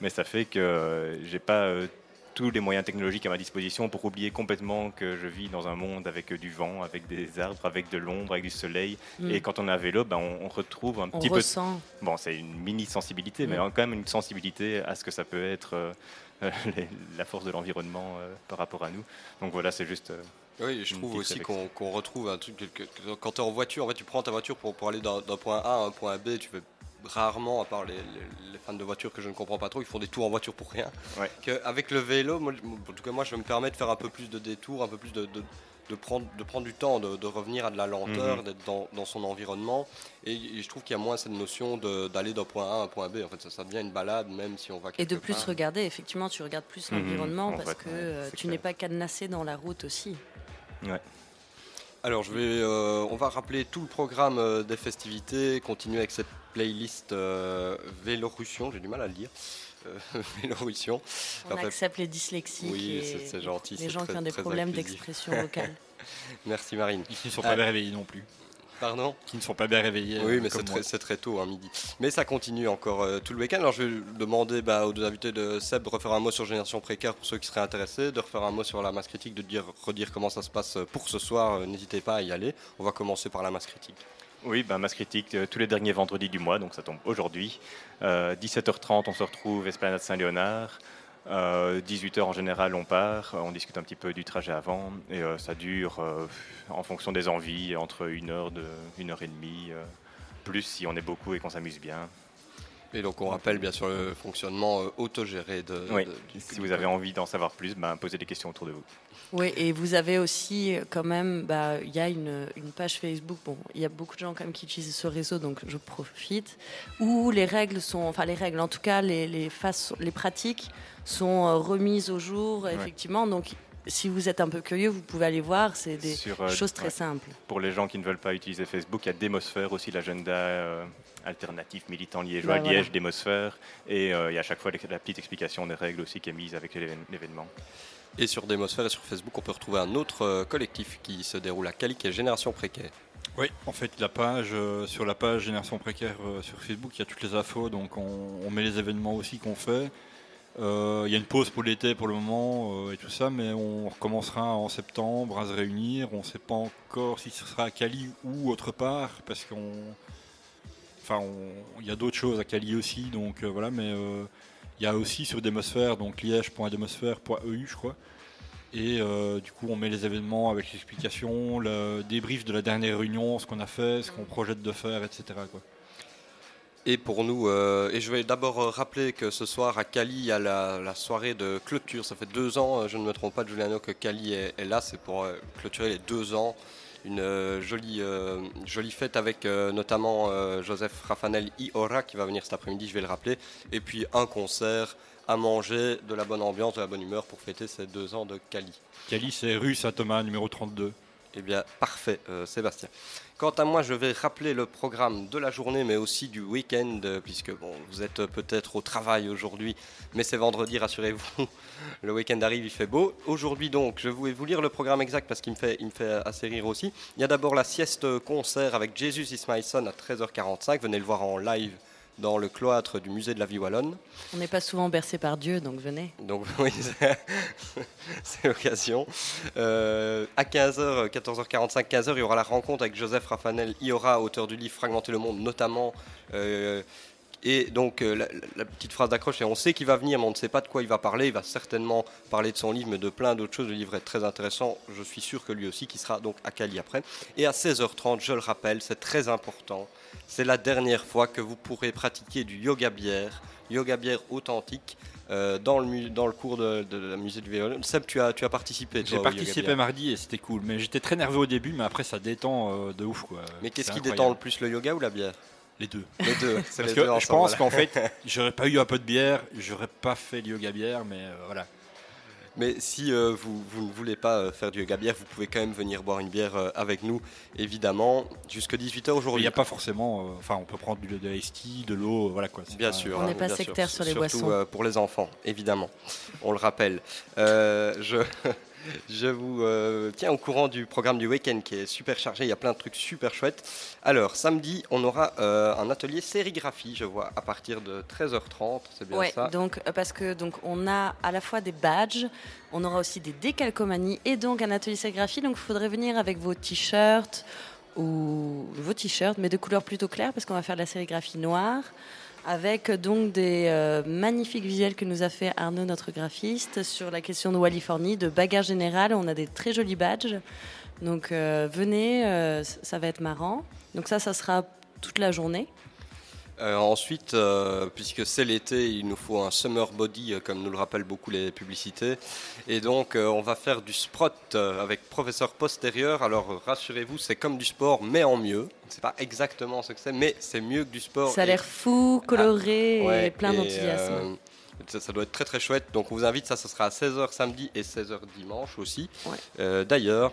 mais ça fait que euh, j'ai pas euh, tous les moyens technologiques à ma disposition pour oublier complètement que je vis dans un monde avec euh, du vent, avec des arbres, avec de l'ombre, avec du soleil. Mm. Et quand on est à vélo, ben, on, on retrouve un on petit peu ressent. Bon, c'est une mini sensibilité, mais Mm. quand même une sensibilité à ce que ça peut être euh, les- la force de l'environnement euh, par rapport à nous. Donc voilà, c'est juste. euh, Oui, je trouve aussi qu'on retrouve un truc. que- que- quand tu es en voiture, en fait, tu prends ta voiture pour, pour aller d'un d'un point A à un point B, tu fais rarement, à part les, les- les fans de voitures que je ne comprends pas trop, ils font des tours en voiture pour rien. Ouais. Que avec le vélo, moi, en tout cas moi, je me permets de faire un peu plus de détours, un peu plus de, de- de prendre, de prendre du temps, de, de revenir à de la lenteur, Mhm. d'être dans, dans son environnement. Et, et je trouve qu'il y a moins cette notion d'aller d'un point A à un point B. En fait, ça, ça devient une balade, même si on va Et de plus part. regarder, effectivement, tu regardes plus Mhm, l'environnement en parce fait, que ouais, euh, tu n'es pas cadenassé dans la route aussi. Alors, je vais, euh, on va rappeler tout le programme euh, des festivités, continuer avec cette playlist euh, Vélorussion, j'ai du mal à le dire. Euh, Vélorussion. On fait, accepte les dyslexiques oui, c'est- c'est gentil, les c'est gens très- qui ont des problèmes d'expression vocale. Merci Marine. Qui ne sont pas réveillés non plus. Pardon Qui ne sont pas bien réveillés. Oui, euh, mais c'est très, tôt, hein, midi. Mais ça continue encore euh, tout le week-end. Alors je vais demander bah, aux deux invités de Seb de refaire un mot sur Génération Précaire pour ceux qui seraient intéressés, de refaire un mot sur la masse critique, de dire, redire comment ça se passe pour ce soir. Euh, N'hésitez pas à y aller. On va commencer par la masse critique. Oui, ben, masse critique euh, tous les derniers vendredis du mois, donc ça tombe aujourd'hui. Euh, 17h30, on se retrouve Esplanade Saint-Léonard. Euh, 18h en général, on part. On discute un petit peu du trajet avant. Et euh, ça dure, euh, en fonction des envies, entre une heure, de, une heure et demie. euh, plus si on est beaucoup et qu'on s'amuse bien. Et donc on rappelle bien sûr le fonctionnement euh, autogéré de, Oui. de- du- Si vous avez envie d'en savoir plus, ben, posez des questions autour de vous. Oui, et vous avez aussi euh, quand même, bah, il y a une, une page Facebook, bon, il y a beaucoup de gens quand même qui utilisent ce réseau, donc je profite, où les règles sont, enfin les règles, en tout cas les, les, façons, les pratiques sont euh, remises au jour, effectivement, donc si vous êtes un peu curieux, vous pouvez aller voir, c'est des Sur, euh, choses très ouais. simples. Pour les gens qui ne veulent pas utiliser Facebook, il y a Démosphère aussi, l'agenda euh, alternatif militant liégeois, Ouais, voilà. Liège, Démosphère. Et il y a à chaque fois la petite explication des règles aussi qui est mise avec l'événement. Et sur Démosphère et sur Facebook, on peut retrouver un autre euh, collectif qui se déroule à Cali, qui est Génération Précaire. Oui, en fait, la page, euh, sur la page Génération Précaire euh, sur Facebook, il y a toutes les infos, donc on, on met les événements aussi qu'on fait. Euh, Il y a une pause pour l'été pour le moment euh, et tout ça, mais on recommencera en septembre à se réunir. On ne sait pas encore si ce sera à Cali ou autre part, parce qu'on. Enfin, il y a d'autres choses à Cali aussi, donc euh, voilà, mais euh, il y a aussi sur Démosphère, donc liège.démosphère.eu, je crois. Et euh, du coup, on met les événements avec l'explication, le débrief de la dernière réunion, ce qu'on a fait, ce qu'on projette de faire, etc. Et pour nous, et je vais d'abord rappeler que ce soir à Cali, il y a la, soirée de clôture. Ça fait deux ans, je ne me trompe pas, Giuliano, que Cali est, là. C'est pour clôturer les deux ans. Une euh, jolie, euh, jolie fête avec euh, notamment euh, Joseph Rafanel Iora qui va venir cet après-midi, je vais le rappeler. Et puis un concert à manger, de la bonne ambiance, de la bonne humeur pour fêter ces deux ans de Cali. Cali, c'est rue Saint-Thomas, numéro 32. Eh bien, parfait, Sébastien. Quant à moi, je vais rappeler le programme de la journée, mais aussi du week-end, euh, puisque bon, vous êtes peut-être au travail aujourd'hui, mais c'est vendredi, rassurez-vous. Le week-end arrive, il fait beau. Aujourd'hui, donc, je vais vous lire le programme exact parce qu'il me fait, il me fait assez rire aussi. Il y a d'abord la sieste concert avec Jesus is my son à 13h45. Venez le voir en live dans le cloître du musée de la vie wallonne. On n'est pas souvent bercé par Dieu, donc venez. Donc oui, c'est- l'occasion. Euh, à 15h, 14h45, 15h, il y aura la rencontre avec Joseph Raffanel Iora, auteur du livre Fragmenter le monde, notamment. euh, et donc euh, la, la petite phrase d'accroche, c'est on sait qu'il va venir, mais on ne sait pas de quoi il va parler. Il va certainement parler de son livre, mais de plein d'autres choses. Le livre est très intéressant. Je suis sûr que lui aussi, qui sera donc à Cali après. Et à 16h30, je le rappelle, c'est très important. C'est la dernière fois que vous pourrez pratiquer du yoga bière, yoga bière authentique. euh, dans, le, dans le cours de, de la musée du violon. Seb, tu as, tu as participé. J'ai participé mardi et c'était cool, mais j'étais très nerveux au début, mais après ça détend euh, de ouf. Quoi. Mais qu'est-ce qui détend le plus, le yoga ou la bière? Les deux. Les deux. Parce les deux que je pense voilà. qu'en fait, j'aurais pas eu un peu de bière, j'aurais pas fait le yoga bière, mais euh, voilà. Mais si euh, vous, vous ne voulez pas euh, faire du yoga bière, vous pouvez quand même venir boire une bière euh, avec nous, évidemment, jusque 18h Il aujourd'hui. n'y a pas forcément. euh, Enfin, on peut prendre du, de la ST, de l'eau, voilà quoi. c'est Bien pas- sûr. On hein, n'est pas sectaire sûr. sur les Surtout, boissons. euh, pour les enfants, évidemment. On le rappelle. Euh, je, je vous euh, tiens au courant du programme du week-end qui est super chargé. Il y a plein de trucs super chouettes. Alors, samedi, on aura euh, un atelier sérigraphie, je vois, à partir de 13h30. C'est bien Ouais, ça donc euh, parce que donc on a à la fois des badges, on aura aussi des décalcomanies et donc un atelier sérigraphie. Donc il faudrait venir avec vos t-shirts ou vos t-shirts, mais de couleurs plutôt claires parce qu'on va faire de la sérigraphie noire. Avec euh, donc des euh, magnifiques visuels que nous a fait Arnaud, notre graphiste, sur la question de Californie, de bagarre générale. On a des très jolis badges. Donc euh, venez, ça va être marrant. Donc ça, ça sera toute la journée. Euh, ensuite, euh, puisque c'est l'été, il nous faut un summer body, euh, comme nous le rappellent beaucoup les publicités. Et donc, euh, on va faire du sprot avec professeur postérieur. Alors, rassurez-vous, c'est comme du sport, mais en mieux. On ne sait pas exactement ce que c'est, mais c'est mieux que du sport. Ça a l'air fou, coloré Ouais, et plein d'enthousiasme. ça, ça doit être très très chouette. Donc on vous invite, ça ce sera à 16h samedi et 16h dimanche aussi. Ouais. Euh, D'ailleurs,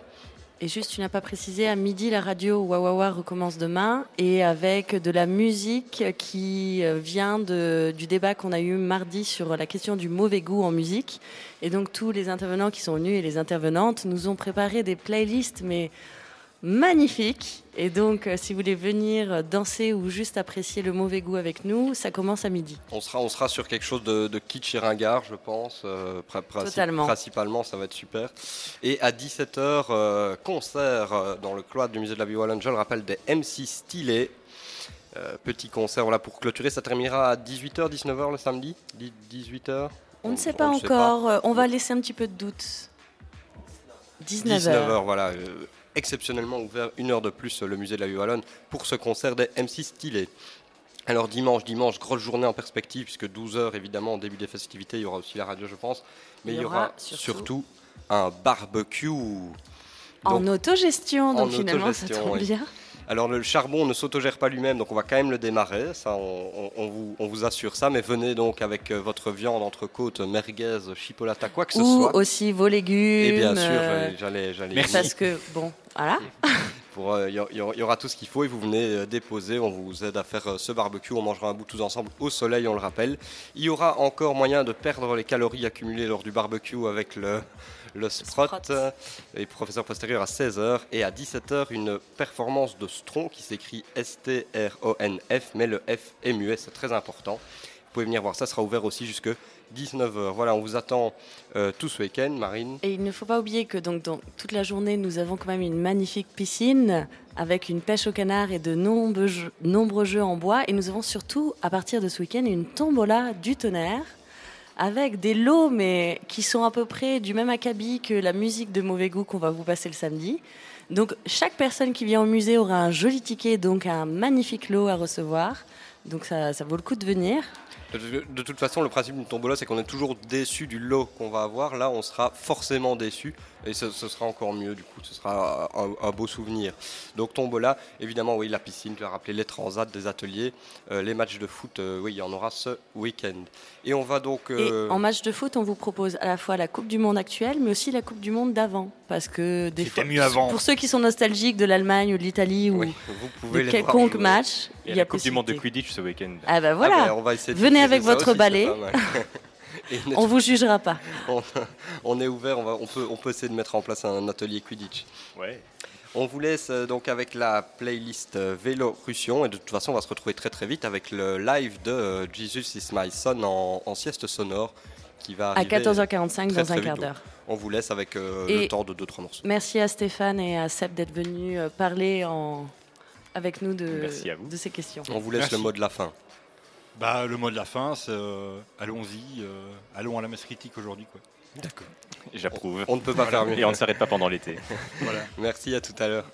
Et juste, tu n'as pas précisé, à midi, la radio Wawawa recommence demain et avec de la musique qui euh, vient du débat qu'on a eu mardi sur la question du mauvais goût en musique. Et donc, tous les intervenants qui sont venus et les intervenantes nous ont préparé des playlists, mais magnifiques. Et donc, euh, si vous voulez venir danser ou juste apprécier le mauvais goût avec nous, ça commence à midi. on sera, on sera sur quelque chose de, de kitsch et ringard, je pense. euh, Totalement. Principalement, ça va être super. Et à 17h, euh, concert euh, dans le cloître du musée de la vie wallonne, je le rappelle, des MC stylés. Petit concert voilà, pour clôturer. Ça terminera à 18h, 19h le samedi? 18h On ne sait pas sait encore, on va laisser un petit peu de doute. 19h. 19h, voilà. Exceptionnellement ouvert une heure de plus euh, le musée de la Vie Wallonne pour ce concert des MC stylés. Alors dimanche, dimanche, grosse journée en perspective puisque 12h évidemment au début des festivités, il y aura aussi la radio je pense, mais il y, aura, surtout, surtout un barbecue. En Donc, autogestion, donc en finalement ça tombe oui. bien. alors le charbon ne s'autogère pas lui-même, donc on va quand même le démarrer, ça on, on- on vous, on vous assure ça, mais venez donc avec euh, votre viande, entrecôte, merguez, chipolata, quoi que ce Ou soit. aussi vos légumes. Et bien sûr, j'allais- j'allais... j'allais Merci. parce que, bon, voilà. Pour, euh, Il y, il aura- il tout ce qu'il faut et vous venez euh, déposer. On vous aide à faire euh, ce barbecue. On mangera un bout tous ensemble au soleil, on le rappelle. Il y aura encore moyen de perdre les calories accumulées lors du barbecue avec le, le sprot. sprot. Et professeur postérieur à 16h. Et à 17h, une performance de Stron qui s'écrit S-T-R-O-N-F, mais le F est muet, c'est très important. Pouvez venir voir ça, sera ouvert aussi jusque 19h. Voilà, on vous attend euh, tout ce week-end, Marine. Et il ne faut pas oublier que donc, dans toute la journée, nous avons quand même une magnifique piscine avec une pêche au canard et de nombreux jeux, en bois. Et nous avons surtout, à partir de ce week-end, une tombola du tonnerre avec des lots, mais qui sont à peu près du même acabit que la musique de mauvais goût qu'on va vous passer le samedi. Donc chaque personne qui vient au musée aura un joli ticket, donc un magnifique lot à recevoir. Donc ça vaut le coup de venir. De, toute façon, le principe d'une tombola, c'est qu'on est toujours déçu du lot qu'on va avoir. Là, on sera forcément déçu. Et ce, ce sera encore mieux, du coup, ce sera un, un beau souvenir. Donc, tombola, évidemment, oui, la piscine, tu as rappelé les transats, des ateliers, euh, les matchs de foot, euh, oui, il y en aura ce week-end. Et on va donc. euh, Et en match de foot, on vous propose à la fois la Coupe du Monde actuelle, mais aussi la Coupe du Monde d'avant. Parce que des C'était fois, mieux avant. pour ceux qui sont nostalgiques de l'Allemagne ou de l'Italie ou oui, vous de pouvez quelconque match, il y la a Coupe du monde de. Quidditch ce week-end. Ah ben Ah voilà, ben, on va essayer de Venez avec votre aussi, balai. on vous jugera pas. on, on est ouvert, on, va, on, peut, on peut essayer de mettre en place un atelier Quidditch. Ouais. On vous laisse euh, donc avec la playlist euh, Vélorussion et de toute façon on va se retrouver très très vite avec le live de euh, Jesus is my son en, en sieste sonore qui va À arriver. 14h45 très, dans très un quart d'heure. On vous laisse avec euh, le temps de 2-3 morceaux. Merci à Stéphane et à Seb d'être venus parler en... avec nous de, Merci à vous. de ces questions. On vous laisse Merci. le mot de la fin. Bah, le mot de la fin, c'est euh, allons-y, euh, allons à la messe critique aujourd'hui. quoi. J'approuve. On ne peut pas faire mieux. Et on ne s'arrête pas pendant l'été. Voilà. Merci, à tout à l'heure.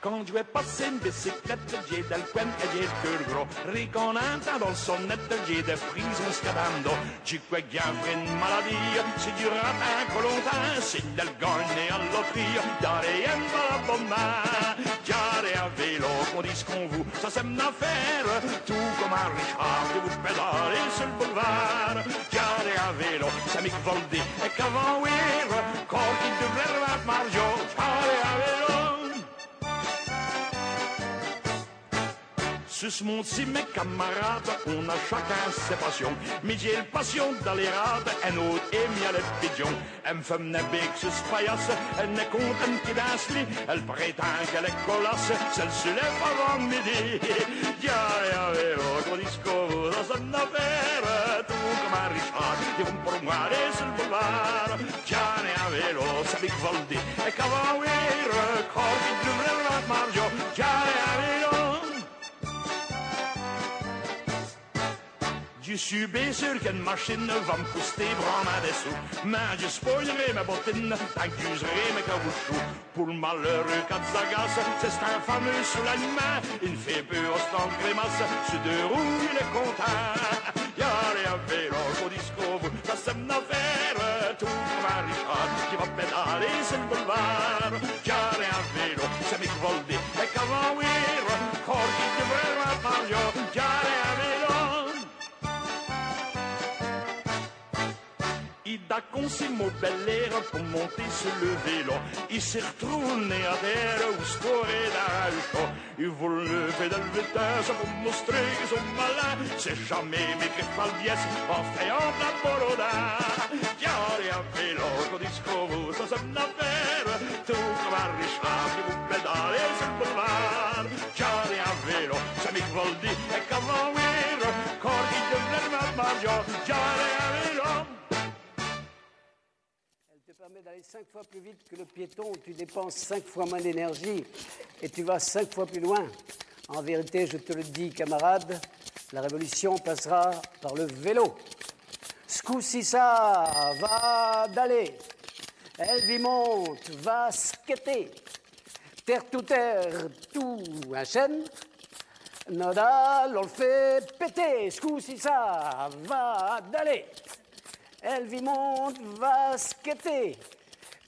Quand je vais passer une bicyclette, j'ai del quen e j'ai le cœur gros. Riconanta dans le sonnette, j'ai des prisons scadando. Ci que gaffe une maladie, c'est du ratin colontin, c'est del gagne à loteria, dare en la qu'on dise qu'on vous, ça c'est une affaire. Tout comme un Richard vous pédalez sur le boulevard. Gare à vélo, c'est Mick Voldy et qu'avant Weir, qui devrait remettre Mario. Gare à vélo. Sus mon si mes camarades, on a chacun ses passions. Mais j'ai le passion d'aller rade, un autre aime y aller pigeon. Femme n'est big, sus paillasse, elle n'est contente qui danse. Elle prétend qu'elle est colasse, celle se lève avant midi. Disco. Tout comme un Richard, le boulevard. Big Voldy, et qu'avant oui, je suis bien sûr qu'une machine va me coûter vraiment des sous. Mais je spoilerai ma bottine tant mes caoutchoucs. Pour le malheureux Katzagas, c'est un fameux soulagement. Il fait peur en grimace, sur deux roues, il est content. Y'a rien vélo au disco, ça c'est une affaire. Tout Richard qui va pédaler sur le boulevard. Mon bel air pour monter sur le vélo. Il s'est retourné à terre dans le show. Il voulait lever de vitesse pour montrer son malin. C'est jamais mais que fa le dièse en faisant la boroda. A vélo, disco, ça c'est une affaire. Comme Cinq fois plus vite que le piéton, tu dépenses cinq fois moins d'énergie et tu vas cinq fois plus loin. En vérité, je te le dis, camarade, la révolution passera par le vélo. Ça va d'aller. Elle monte, va skater. Terre tout terre, tout un chêne. Nodal, on le fait péter. Ça va d'aller. Elle monte, va skater.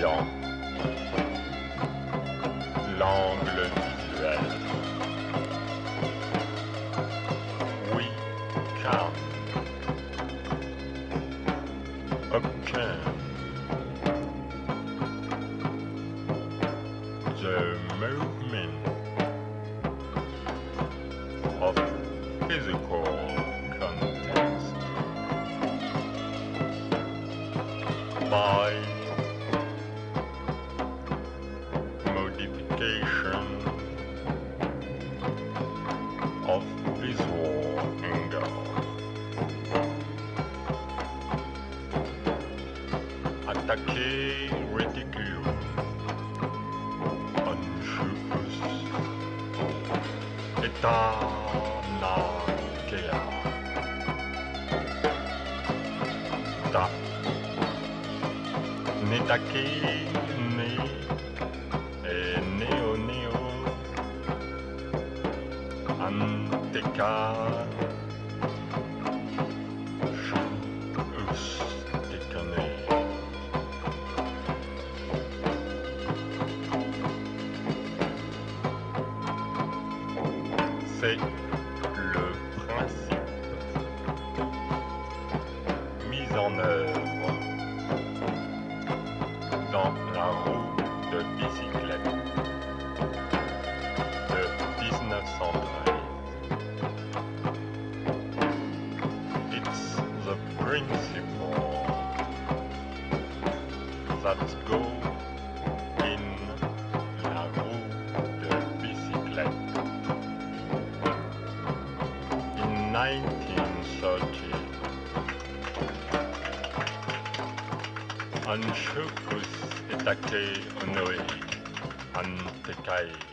有。 안 죽고 있다께 오노이 안타까이